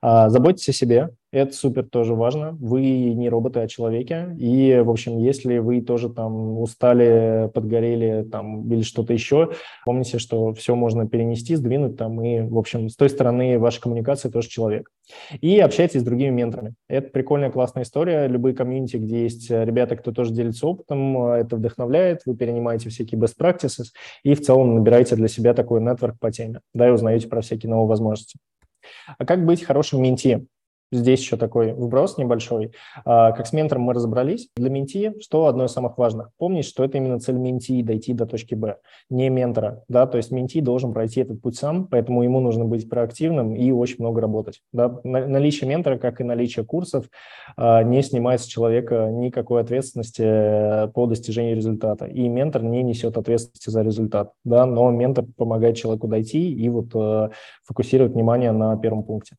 А, заботьтесь о себе, это супер тоже важно. Вы не роботы, а человеки. И, в общем, если вы тоже там устали, подгорели там или что-то еще, помните, что все можно перенести, сдвинуть там. И, в общем, с той стороны ваша коммуникация тоже человек. И общайтесь с другими менторами. Это прикольная, классная история. Любые комьюнити, где есть ребята, кто тоже делится опытом, это вдохновляет. Вы перенимаете всякие best practices и в целом набираете для себя такой нетворк по теме. Да, и узнаете про всякие новые возможности. А как быть хорошим менти? Здесь еще такой вброс небольшой. А, как с ментором мы разобрались, для менти что одно из самых важных? Помнить, что это именно цель менти – дойти до точки Б, не ментора. Да? То есть менти должен пройти этот путь сам, поэтому ему нужно быть проактивным и очень много работать. Да? Наличие ментора, как и наличие курсов, а, не снимает с человека никакой ответственности э, по достижению результата. И ментор не несет ответственности за результат. Да? Но ментор помогает человеку дойти и вот э, фокусировать внимание на первом пункте.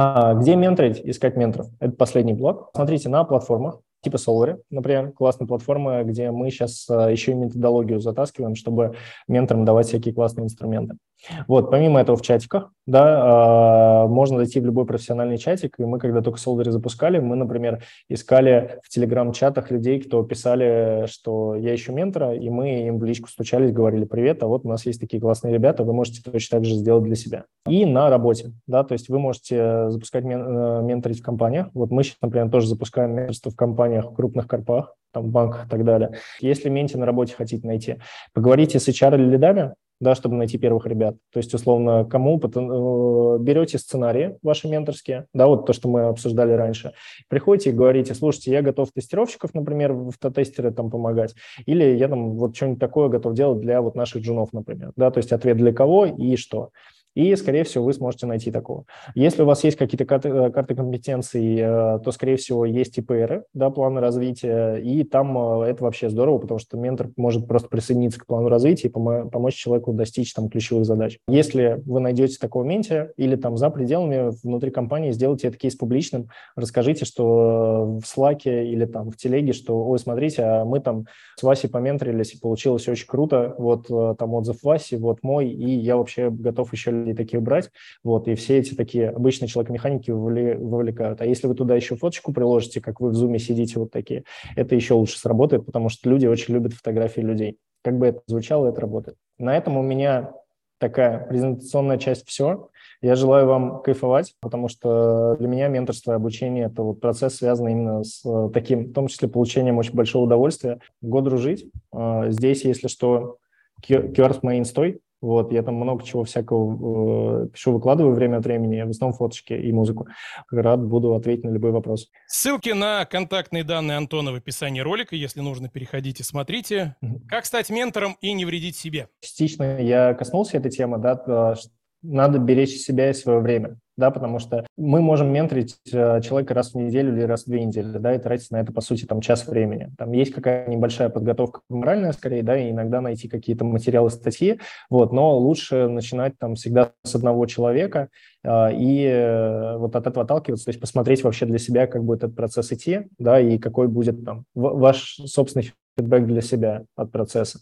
А где менторить, искать менторов? Это последний блок. Смотрите, на платформах типа Solary, например, классная платформа, где мы сейчас э, еще и методологию затаскиваем, чтобы менторам давать всякие классные инструменты. Вот, помимо этого в чатиках, да, э, можно зайти в любой профессиональный чатик, и мы, когда только Solary запускали, мы, например, искали в телеграм-чатах людей, кто писали, что я ищу ментора, и мы им в личку стучались, говорили, привет, а вот у нас есть такие классные ребята, вы можете точно так же сделать для себя. И на работе, да, то есть вы можете запускать мен- э, менторить в компаниях. Вот мы сейчас, например, тоже запускаем менторство в компаниях, в крупных корпах, там, банках и так далее. Если менти на работе хотите найти, поговорите с HR или лидами, да, чтобы найти первых ребят. То есть, условно, кому э, берете сценарии ваши менторские, да, вот то, что мы обсуждали раньше, приходите и говорите, слушайте, я готов тестировщиков, например, в тестеры там помогать, или я там вот что-нибудь такое готов делать для вот наших джунов, например, да, то есть ответ для кого и что и, скорее всего, вы сможете найти такого. Если у вас есть какие-то карты, э, карты компетенций, э, то, скорее всего, есть ИПР, да, планы развития, и там э, это вообще здорово, потому что ментор может просто присоединиться к плану развития и помочь человеку достичь там ключевых задач. Если вы найдете такого ментора или там за пределами внутри компании, сделайте этот кейс публичным, расскажите, что в Slack или там в телеге, что, ой, смотрите, а мы там с Васей поменторились, и получилось очень круто, вот там отзыв Васи, вот мой, и я вообще готов еще и таких брать, вот, и все эти такие обычные человек-механики вовлекают. А если вы туда еще фоточку приложите, как вы в зуме сидите вот такие, это еще лучше сработает, потому что люди очень любят фотографии людей. Как бы это звучало, это работает. На этом у меня такая презентационная часть все. Я желаю вам кайфовать, потому что для меня менторство и обучение – это вот процесс, связанный именно с э, таким, в том числе, получением очень большого удовольствия. Год дружить. А, здесь, если что, QR Main стой, вот, я там много чего всякого э, пишу, выкладываю время от времени, в основном фоточки и музыку. Рад буду ответить на любой вопрос.
Ссылки на контактные данные Антона в описании ролика. Если нужно, переходите, смотрите. Как стать ментором и не вредить себе?
Частично я коснулся этой темы, да, надо беречь себя и свое время да, потому что мы можем менторить э, человека раз в неделю или раз в две недели, да, и тратить на это, по сути, там час времени. Там есть какая-то небольшая подготовка моральная, скорее, да, и иногда найти какие-то материалы, статьи, вот, но лучше начинать там всегда с одного человека э, и вот от этого отталкиваться, то есть посмотреть вообще для себя, как будет этот процесс идти, да, и какой будет там ваш собственный фидбэк для себя от процесса.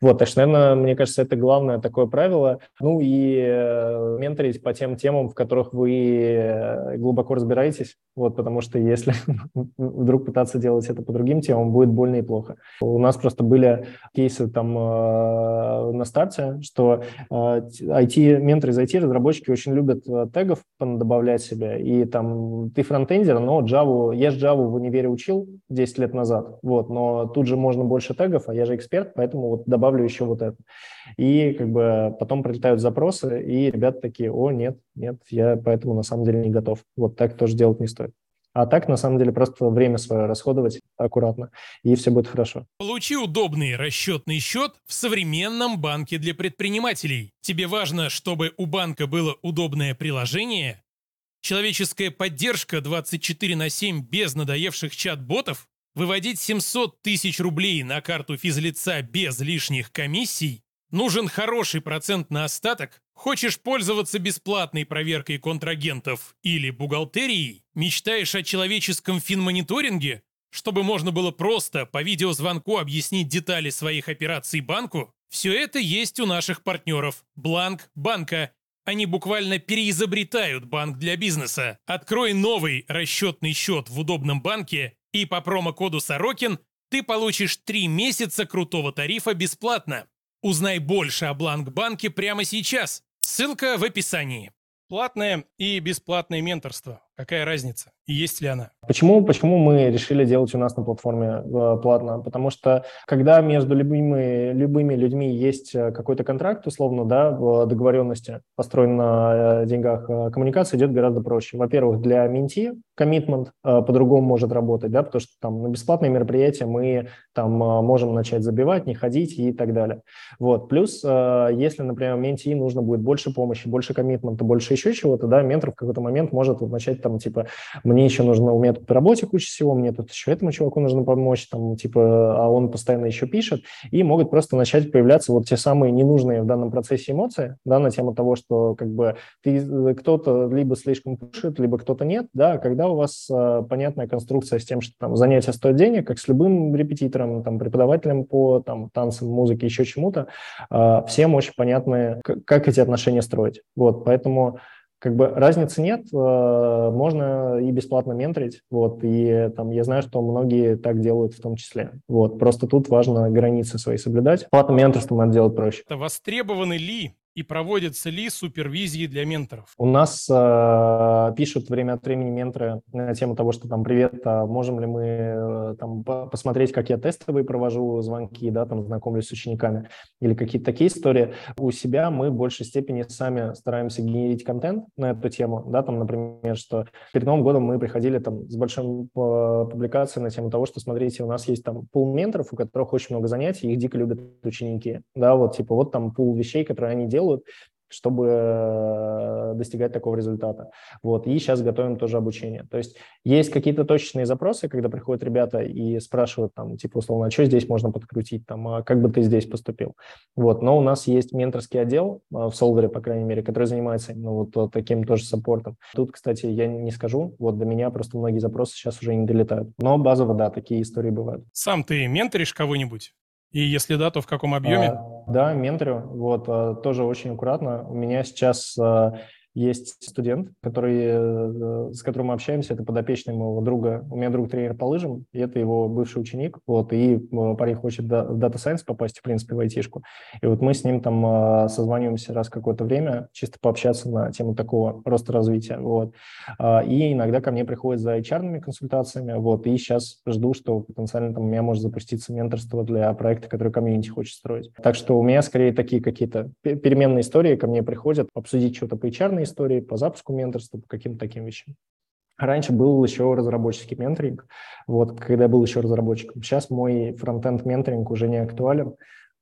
Вот, так что, наверное, мне кажется, это главное такое правило. Ну и э, менторить по тем темам, в которых вы э, глубоко разбираетесь, вот, потому что если вдруг пытаться делать это по другим темам, будет больно и плохо. У нас просто были кейсы там э, на старте, что IT-менторы из IT-разработчики очень любят тегов добавлять себе, и там ты фронтендер, но Java, я же Java в универе учил 10 лет назад, вот, но тут же можно больше тегов, а я же эксперт, поэтому вот добавлю еще вот это. И как бы потом прилетают запросы, и ребята такие, о, нет, нет, я поэтому на самом деле не готов. Вот так тоже делать не стоит. А так, на самом деле, просто время свое расходовать аккуратно, и все будет хорошо.
Получи удобный расчетный счет в современном банке для предпринимателей. Тебе важно, чтобы у банка было удобное приложение, человеческая поддержка 24 на 7 без надоевших чат-ботов, выводить 700 тысяч рублей на карту физлица без лишних комиссий, нужен хороший процент на остаток, хочешь пользоваться бесплатной проверкой контрагентов или бухгалтерией, мечтаешь о человеческом финмониторинге, чтобы можно было просто по видеозвонку объяснить детали своих операций банку, все это есть у наших партнеров Бланк Банка. Они буквально переизобретают банк для бизнеса. Открой новый расчетный счет в удобном банке и по промокоду Сорокин ты получишь 3 месяца крутого тарифа бесплатно. Узнай больше о Бланк-банке прямо сейчас. Ссылка в описании. Платное и бесплатное менторство. Какая разница? И есть ли она?
Почему, почему мы решили делать у нас на платформе э, платно? Потому что когда между любыми, любыми людьми есть э, какой-то контракт, условно, да, договоренности, построен на э, деньгах, коммуникация идет гораздо проще. Во-первых, для менти коммитмент по-другому может работать, да, потому что там на бесплатные мероприятия мы там можем начать забивать, не ходить и так далее. Вот. Плюс, если, например, менти нужно будет больше помощи, больше коммитмента, больше еще чего-то, да, ментор в какой-то момент может начать там, типа, мне еще нужно, у меня тут по работе куча всего, мне тут еще этому чуваку нужно помочь, там, типа, а он постоянно еще пишет, и могут просто начать появляться вот те самые ненужные в данном процессе эмоции, да, на тему того, что, как бы, ты, э, кто-то либо слишком пишет, либо кто-то нет, да, когда у вас э, понятная конструкция с тем, что там занятия стоят денег, как с любым репетитором, там, преподавателем по там, танцам, музыке, еще чему-то, э, всем очень понятно, как эти отношения строить. Вот, поэтому как бы разницы нет, э, можно и бесплатно менторить, вот, и там я знаю, что многие так делают в том числе, вот, просто тут важно границы свои соблюдать, платным менторством надо делать проще.
Это востребованы ли и проводятся ли супервизии для менторов?
У нас э, пишут время от времени менторы на тему того, что там привет, а можем ли мы э, там посмотреть, как я тестовые провожу звонки, да, там знакомлюсь с учениками или какие-то такие истории. У себя мы в большей степени сами стараемся генерить контент на эту тему, да, там, например, что перед Новым годом мы приходили там с большой э, публикацией на тему того, что, смотрите, у нас есть там пул менторов, у которых очень много занятий, их дико любят ученики, да, вот типа вот там пул вещей, которые они делают, делают, чтобы э, достигать такого результата. Вот. И сейчас готовим тоже обучение. То есть есть какие-то точечные запросы, когда приходят ребята и спрашивают, там, типа, условно, а что здесь можно подкрутить, там, а как бы ты здесь поступил. Вот. Но у нас есть менторский отдел э, в Solver, по крайней мере, который занимается именно вот таким тоже саппортом. Тут, кстати, я не скажу, вот до меня просто многие запросы сейчас уже не долетают. Но базово, да, такие истории бывают.
Сам ты менторишь кого-нибудь? И если да, то в каком объеме?
А, да, менторю. Вот, а, тоже очень аккуратно. У меня сейчас а, есть студент, который, э, с которым мы общаемся, это подопечный моего друга. У меня друг тренер по лыжам, и это его бывший ученик. Вот, и э, парень хочет в Data Science попасть, в принципе, в айтишку. И вот мы с ним там э, созваниваемся раз какое-то время, чисто пообщаться на тему такого роста развития. Вот. А, и иногда ко мне приходят за HR консультациями. Вот, и сейчас жду, что потенциально там у меня может запуститься менторство для проекта, который комьюнити хочет строить. Так что у меня скорее такие какие-то переменные истории ко мне приходят, обсудить что-то по HR истории, по запуску менторства, по каким-то таким вещам. Раньше был еще разработческий менторинг, вот, когда я был еще разработчиком. Сейчас мой фронтенд менторинг уже не актуален,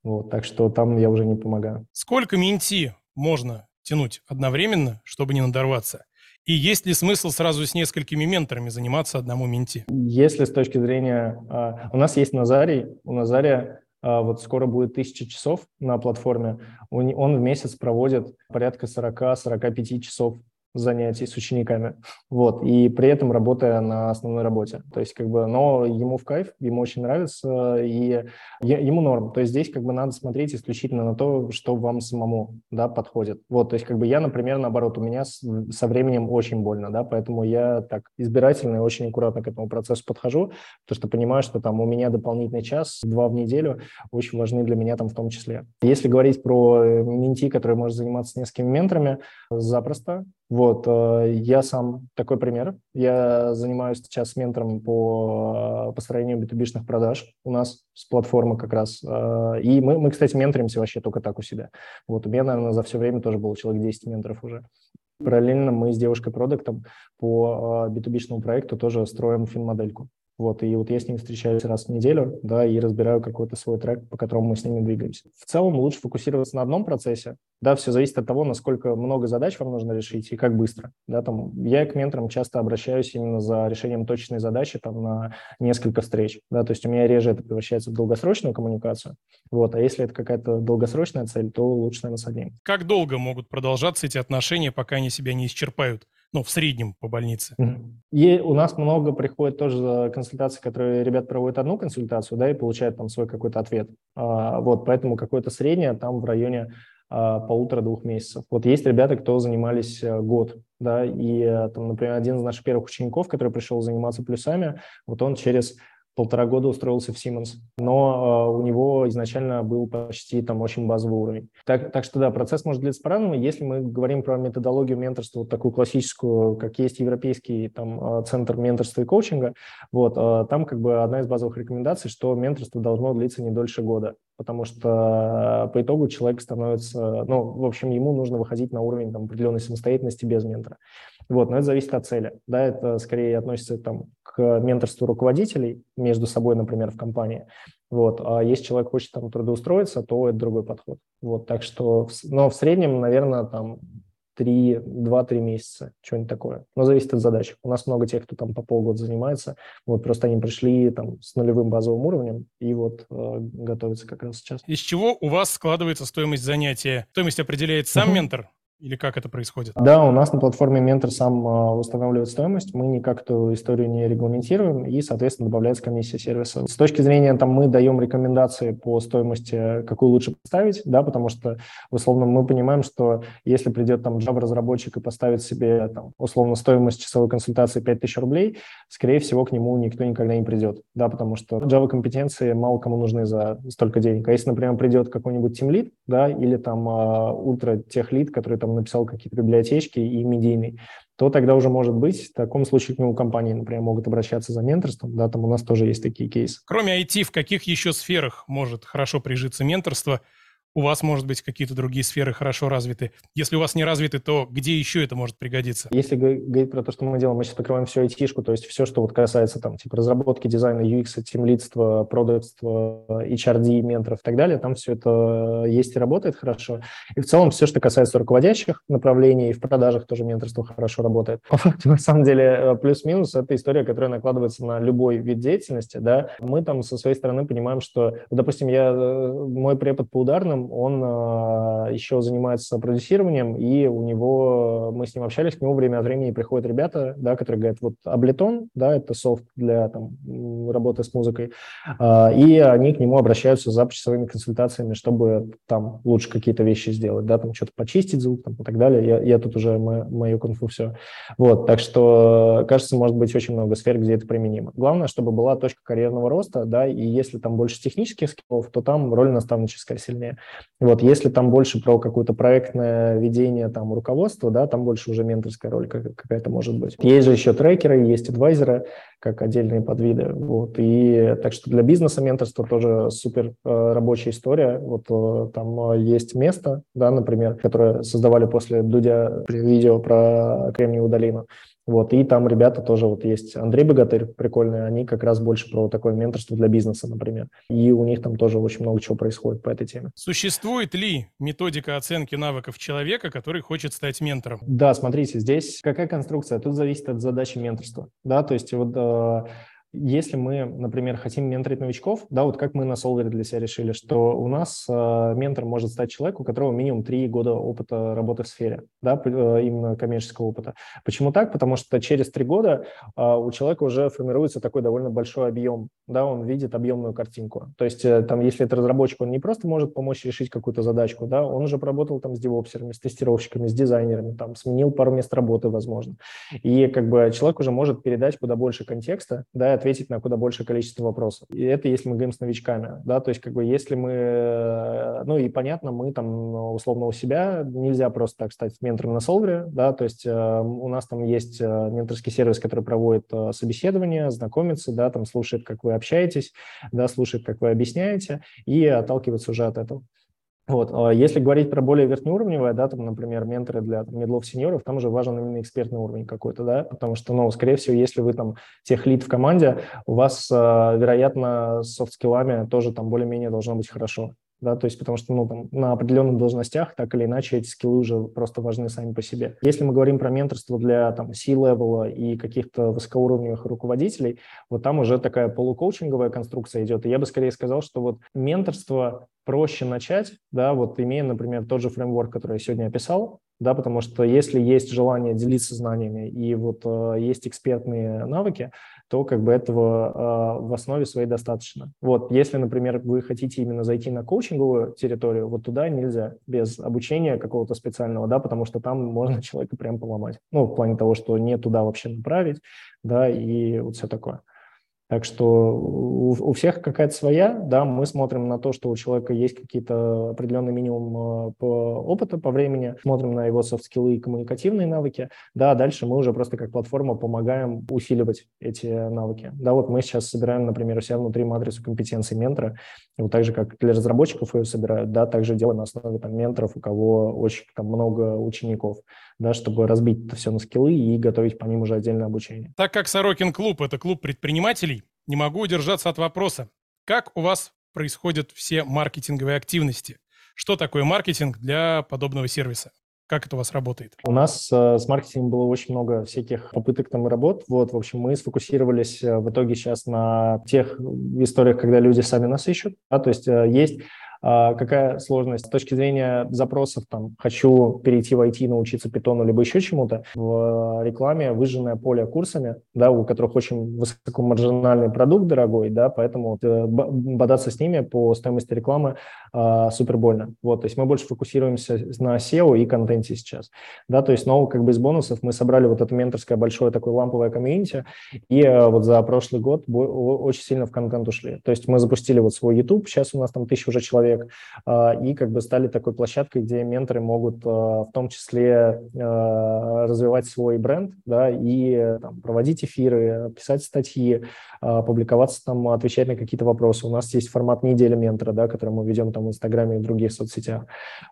вот, так что там я уже не помогаю.
Сколько менти можно тянуть одновременно, чтобы не надорваться? И есть ли смысл сразу с несколькими менторами заниматься одному менти?
Если с точки зрения... А, у нас есть Назарий, у Назария вот скоро будет тысяча часов на платформе, он в месяц проводит порядка 40-45 часов занятий с учениками, вот, и при этом работая на основной работе, то есть как бы, но ему в кайф, ему очень нравится, и ему норм, то есть здесь как бы надо смотреть исключительно на то, что вам самому, да, подходит, вот, то есть как бы я, например, наоборот, у меня с, со временем очень больно, да, поэтому я так избирательно и очень аккуратно к этому процессу подхожу, потому что понимаю, что там у меня дополнительный час, два в неделю очень важны для меня там в том числе. Если говорить про э, менти, который может заниматься несколькими менторами, запросто, вот, э, я сам такой пример. Я занимаюсь сейчас ментором по э, построению B2B продаж. У нас с платформы как раз. Э, и мы, мы, кстати, менторимся вообще только так у себя. Вот у меня, наверное, за все время тоже было человек 10 менторов уже. Параллельно мы с девушкой-продуктом по B2B проекту тоже строим финмодельку. Вот, и вот я с ними встречаюсь раз в неделю, да, и разбираю какой-то свой трек, по которому мы с ними двигаемся. В целом лучше фокусироваться на одном процессе, да, все зависит от того, насколько много задач вам нужно решить и как быстро, да, там, я к менторам часто обращаюсь именно за решением точной задачи, там, на несколько встреч, да, то есть у меня реже это превращается в долгосрочную коммуникацию, вот, а если это какая-то долгосрочная цель, то лучше, наверное, с одним.
Как долго могут продолжаться эти отношения, пока они себя не исчерпают? Ну, в среднем по больнице.
И у нас много приходит тоже консультаций, которые ребят проводят одну консультацию, да, и получают там свой какой-то ответ. А, вот, поэтому какое-то среднее там в районе а, полутора-двух месяцев. Вот есть ребята, кто занимались а, год, да, и там, например, один из наших первых учеников, который пришел заниматься плюсами, вот он через полтора года устроился в Siemens, но э, у него изначально был почти там очень базовый уровень. Так, так что да, процесс может длиться по-разному. Если мы говорим про методологию менторства, вот такую классическую, как есть европейский там центр менторства и коучинга, вот, э, там как бы одна из базовых рекомендаций, что менторство должно длиться не дольше года, потому что по итогу человек становится, ну, в общем, ему нужно выходить на уровень там, определенной самостоятельности без ментора. Вот, но это зависит от цели. Да, это скорее относится там, к менторству руководителей между собой, например, в компании. Вот, а если человек хочет там трудоустроиться, то это другой подход. Вот, так что, но в среднем, наверное, там 3, 2-3 месяца, что-нибудь такое. Но зависит от задач. У нас много тех, кто там по полгода занимается. Вот просто они пришли там с нулевым базовым уровнем и вот э, готовятся как раз сейчас.
Из чего у вас складывается стоимость занятия? Стоимость определяет сам uh-huh. ментор или как это происходит?
Да, у нас на платформе Ментор сам а, устанавливает стоимость, мы никак эту историю не регламентируем, и, соответственно, добавляется комиссия сервиса. С точки зрения, там, мы даем рекомендации по стоимости, какую лучше поставить, да, потому что, условно, мы понимаем, что если придет там Java-разработчик и поставит себе, там, условно, стоимость часовой консультации 5000 рублей, скорее всего, к нему никто никогда не придет, да, потому что Java-компетенции мало кому нужны за столько денег. А если, например, придет какой-нибудь тимлид, да, или там ультра-техлид, который там написал какие-то библиотечки и медийный, то тогда уже может быть, в таком случае к нему компании, например, могут обращаться за менторством, да, там у нас тоже есть такие кейсы.
Кроме IT, в каких еще сферах может хорошо прижиться менторство – у вас, может быть, какие-то другие сферы хорошо развиты. Если у вас не развиты, то где еще это может пригодиться?
Если говорить про то, что мы делаем, мы сейчас покрываем всю айтишку, то есть все, что вот касается там типа разработки, дизайна, UX, тимлидства, продуктства, HRD, менторов и так далее, там все это есть и работает хорошо. И в целом все, что касается руководящих направлений, и в продажах тоже менторство хорошо работает. По факту, на самом деле, э, плюс-минус – это история, которая накладывается на любой вид деятельности. Да? Мы там со своей стороны понимаем, что, допустим, я, э, мой препод по ударным, он а, еще занимается продюсированием, и у него, мы с ним общались, к нему время от времени приходят ребята, да, которые говорят, вот Ableton, да, это софт для там, работы с музыкой, а, и они к нему обращаются за часовыми консультациями, чтобы там лучше какие-то вещи сделать, да, там что-то почистить звук там, и так далее. Я, я тут уже мо, мою конфу все. Вот, так что, кажется, может быть очень много сфер, где это применимо. Главное, чтобы была точка карьерного роста, да, и если там больше технических скиллов, то там роль наставническая сильнее. Вот, если там больше про какое-то проектное ведение там руководства, да, там больше уже менторская роль какая-то может быть. Есть же еще трекеры, есть адвайзеры, как отдельные подвиды. Вот, и так что для бизнеса менторство тоже супер э, рабочая история. Вот э, там э, есть место, да, например, которое создавали после Дудя видео про Кремниевую долину. Вот, и там ребята тоже вот есть. Андрей Богатырь прикольный, они как раз больше про такое менторство для бизнеса, например. И у них там тоже очень много чего происходит по этой теме.
Существует ли методика оценки навыков человека, который хочет стать ментором?
Да, смотрите, здесь какая конструкция? Тут зависит от задачи менторства. Да, то есть вот э, если мы, например, хотим менторить новичков, да, вот как мы на Solver для себя решили, что у нас э, ментор может стать человек, у которого минимум три года опыта работы в сфере, да, э, именно коммерческого опыта. Почему так? Потому что через три года э, у человека уже формируется такой довольно большой объем, да, он видит объемную картинку. То есть э, там, если это разработчик, он не просто может помочь решить какую-то задачку, да, он уже поработал там с девопсерами, с тестировщиками, с дизайнерами, там, сменил пару мест работы, возможно. И как бы человек уже может передать куда больше контекста, да, ответить на куда большее количество вопросов. И это если мы говорим с новичками, да, то есть как бы если мы, э, ну и понятно, мы там условно у себя, нельзя просто так стать ментором на Solver, да, то есть э, у нас там есть э, менторский сервис, который проводит э, собеседование, знакомится, да, там слушает, как вы общаетесь, да, слушает, как вы объясняете и отталкивается уже от этого. Вот. А если говорить про более верхнеуровневое, да, там, например, менторы для мидлов, сеньоров, там уже важен именно экспертный уровень какой-то, да, потому что, ну, скорее всего, если вы там техлид в команде, у вас, а, вероятно, с софт-скиллами тоже там более-менее должно быть хорошо, да, то есть потому что ну, там, на определенных должностях так или иначе эти скиллы уже просто важны сами по себе. Если мы говорим про менторство для там C-level а и каких-то высокоуровневых руководителей, вот там уже такая полукоучинговая конструкция идет, и я бы скорее сказал, что вот менторство проще начать, да, вот имея, например, тот же фреймворк, который я сегодня описал, да, потому что если есть желание делиться знаниями и вот э, есть экспертные навыки, то как бы этого э, в основе своей достаточно. Вот, если, например, вы хотите именно зайти на коучинговую территорию, вот туда нельзя без обучения какого-то специального, да, потому что там можно человека прям поломать. Ну, в плане того, что не туда вообще направить, да, и вот все такое. Так что у, у всех какая-то своя, да, мы смотрим на то, что у человека есть какие-то определенный минимум э, по опыта, по времени, смотрим на его софт-скиллы и коммуникативные навыки, да, дальше мы уже просто как платформа помогаем усиливать эти навыки. Да, вот мы сейчас собираем, например, у себя внутри матрицу компетенций ментора, вот так же, как для разработчиков ее собирают, да, также делаем на основе там менторов, у кого очень там много учеников, да, чтобы разбить это все на скиллы и готовить по ним уже отдельное обучение.
Так как Сорокин клуб – это клуб предпринимателей, не могу удержаться от вопроса. Как у вас происходят все маркетинговые активности? Что такое маркетинг для подобного сервиса? Как это у вас работает?
У нас э, с маркетингом было очень много всяких попыток там и работ. Вот, в общем, мы сфокусировались э, в итоге сейчас на тех историях, когда люди сами нас ищут. Да, то есть э, есть какая сложность с точки зрения запросов, там, хочу перейти в IT, научиться питону, либо еще чему-то, в рекламе выжженное поле курсами, да, у которых очень высокомаржинальный продукт дорогой, да, поэтому э, бодаться с ними по стоимости рекламы а, супер больно. Вот, то есть мы больше фокусируемся на SEO и контенте сейчас, да, то есть, но как бы из бонусов мы собрали вот это менторское большое такое ламповое комьюнити, и а, вот за прошлый год очень сильно в контент ушли. То есть мы запустили вот свой YouTube, сейчас у нас там тысяча уже человек, человек, а, и как бы стали такой площадкой, где менторы могут а, в том числе а, развивать свой бренд, да, и там, проводить эфиры, писать статьи, публиковаться там, отвечать на какие-то вопросы. У нас есть формат недели ментора, да, который мы ведем там в Инстаграме и в других соцсетях.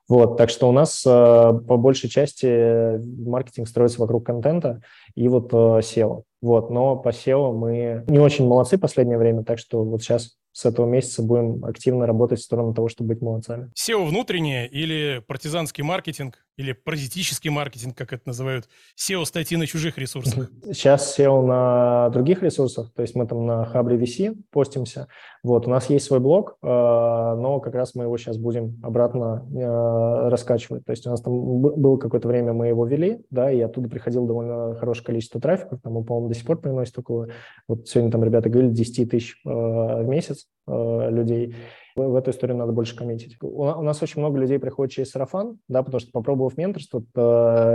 Вот, так что у нас по большей части маркетинг строится вокруг контента и вот SEO. Вот, но по SEO мы не очень молодцы в последнее время, так что вот сейчас с этого месяца будем активно работать в сторону того, чтобы быть молодцами.
SEO внутреннее или партизанский маркетинг, или паразитический маркетинг, как это называют, SEO статьи на чужих ресурсах?
Сейчас SEO на других ресурсах, то есть мы там на Хабре VC постимся. Вот, у нас есть свой блог, э, но как раз мы его сейчас будем обратно э, раскачивать. То есть у нас там было какое-то время, мы его вели, да, и оттуда приходило довольно хорошее количество трафика, там, по-моему, до сих пор приносит около, вот сегодня там ребята говорили, 10 тысяч э, в месяц людей в эту историю надо больше комментить. У, нас очень много людей приходит через сарафан, да, потому что, попробовав менторство,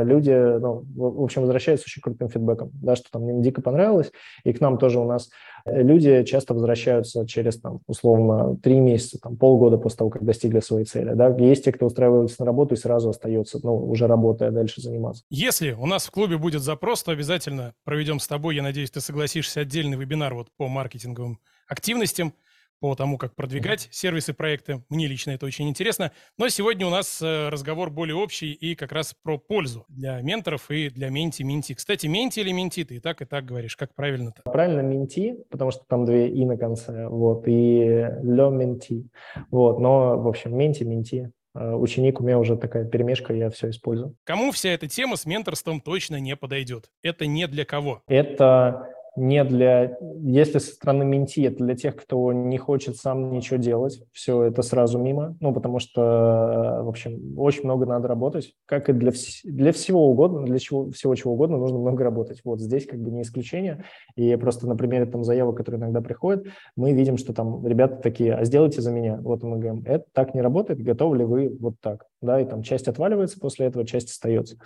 люди, ну, в общем, возвращаются очень крутым фидбэком, да, что там им дико понравилось, и к нам тоже у нас люди часто возвращаются через, там, условно, три месяца, там, полгода после того, как достигли своей цели, да. Есть те, кто устраивается на работу и сразу остается, ну, уже работая дальше заниматься.
Если у нас в клубе будет запрос, то обязательно проведем с тобой, я надеюсь, ты согласишься, отдельный вебинар вот по маркетинговым активностям, по тому, как продвигать сервисы, проекты. Мне лично это очень интересно. Но сегодня у нас э, разговор более общий и как раз про пользу для менторов и для менти, менти. Кстати, менти или менти, ты и так, и так говоришь. Как правильно-то?
Правильно менти, потому что там две и на конце, вот, и ле менти. Вот, но, в общем, менти, менти. Э, ученик у меня уже такая перемешка, я все использую.
Кому вся эта тема с менторством точно не подойдет? Это не для кого?
Это не для, если со стороны менти, это для тех, кто не хочет сам ничего делать, все это сразу мимо, ну, потому что, в общем, очень много надо работать, как и для, вс- для всего угодно, для чего, всего чего угодно нужно много работать. Вот здесь как бы не исключение, и просто на примере там заявок, которые иногда приходят, мы видим, что там ребята такие, а сделайте за меня, вот мы говорим, это так не работает, готовы ли вы вот так, да, и там часть отваливается после этого, часть остается.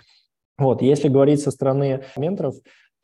Вот, если говорить со стороны менторов,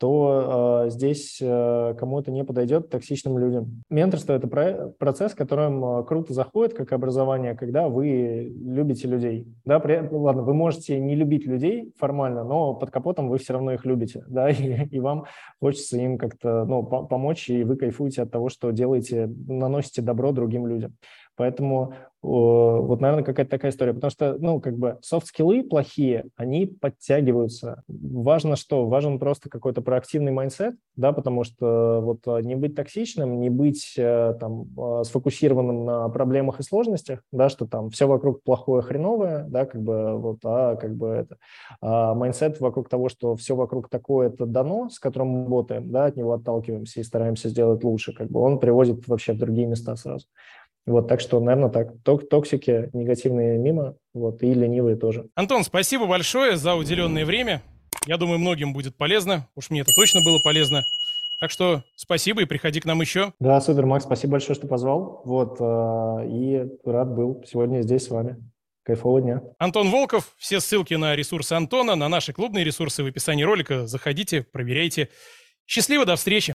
то э, здесь э, кому это не подойдет токсичным людям. Менторство – это про- процесс, которым э, круто заходит как образование, когда вы любите людей. Да, при, ладно, вы можете не любить людей формально, но под капотом вы все равно их любите, да, и, и вам хочется им как-то ну, по- помочь, и вы кайфуете от того, что делаете, наносите добро другим людям. Поэтому вот, наверное, какая-то такая история. Потому что, ну, как бы софт-скиллы плохие, они подтягиваются. Важно что? Важен просто какой-то проактивный mindset, да, потому что вот а, не быть токсичным, не быть э, там а, сфокусированным на проблемах и сложностях, да, что там все вокруг плохое, хреновое, да, как бы вот, а как бы это. А mindset вокруг того, что все вокруг такое это дано, с которым мы работаем, да, от него отталкиваемся и стараемся сделать лучше, как бы он приводит вообще в другие места сразу. Вот, так что, наверное, так. Ток токсики негативные мимо, вот, и ленивые тоже.
Антон, спасибо большое за уделенное время. Я думаю, многим будет полезно. Уж мне это точно было полезно. Так что спасибо и приходи к нам еще.
Да, супер, Макс, спасибо большое, что позвал. Вот, э, и рад был сегодня здесь с вами. Кайфового дня.
Антон Волков. Все ссылки на ресурсы Антона, на наши клубные ресурсы в описании ролика. Заходите, проверяйте. Счастливо, до встречи.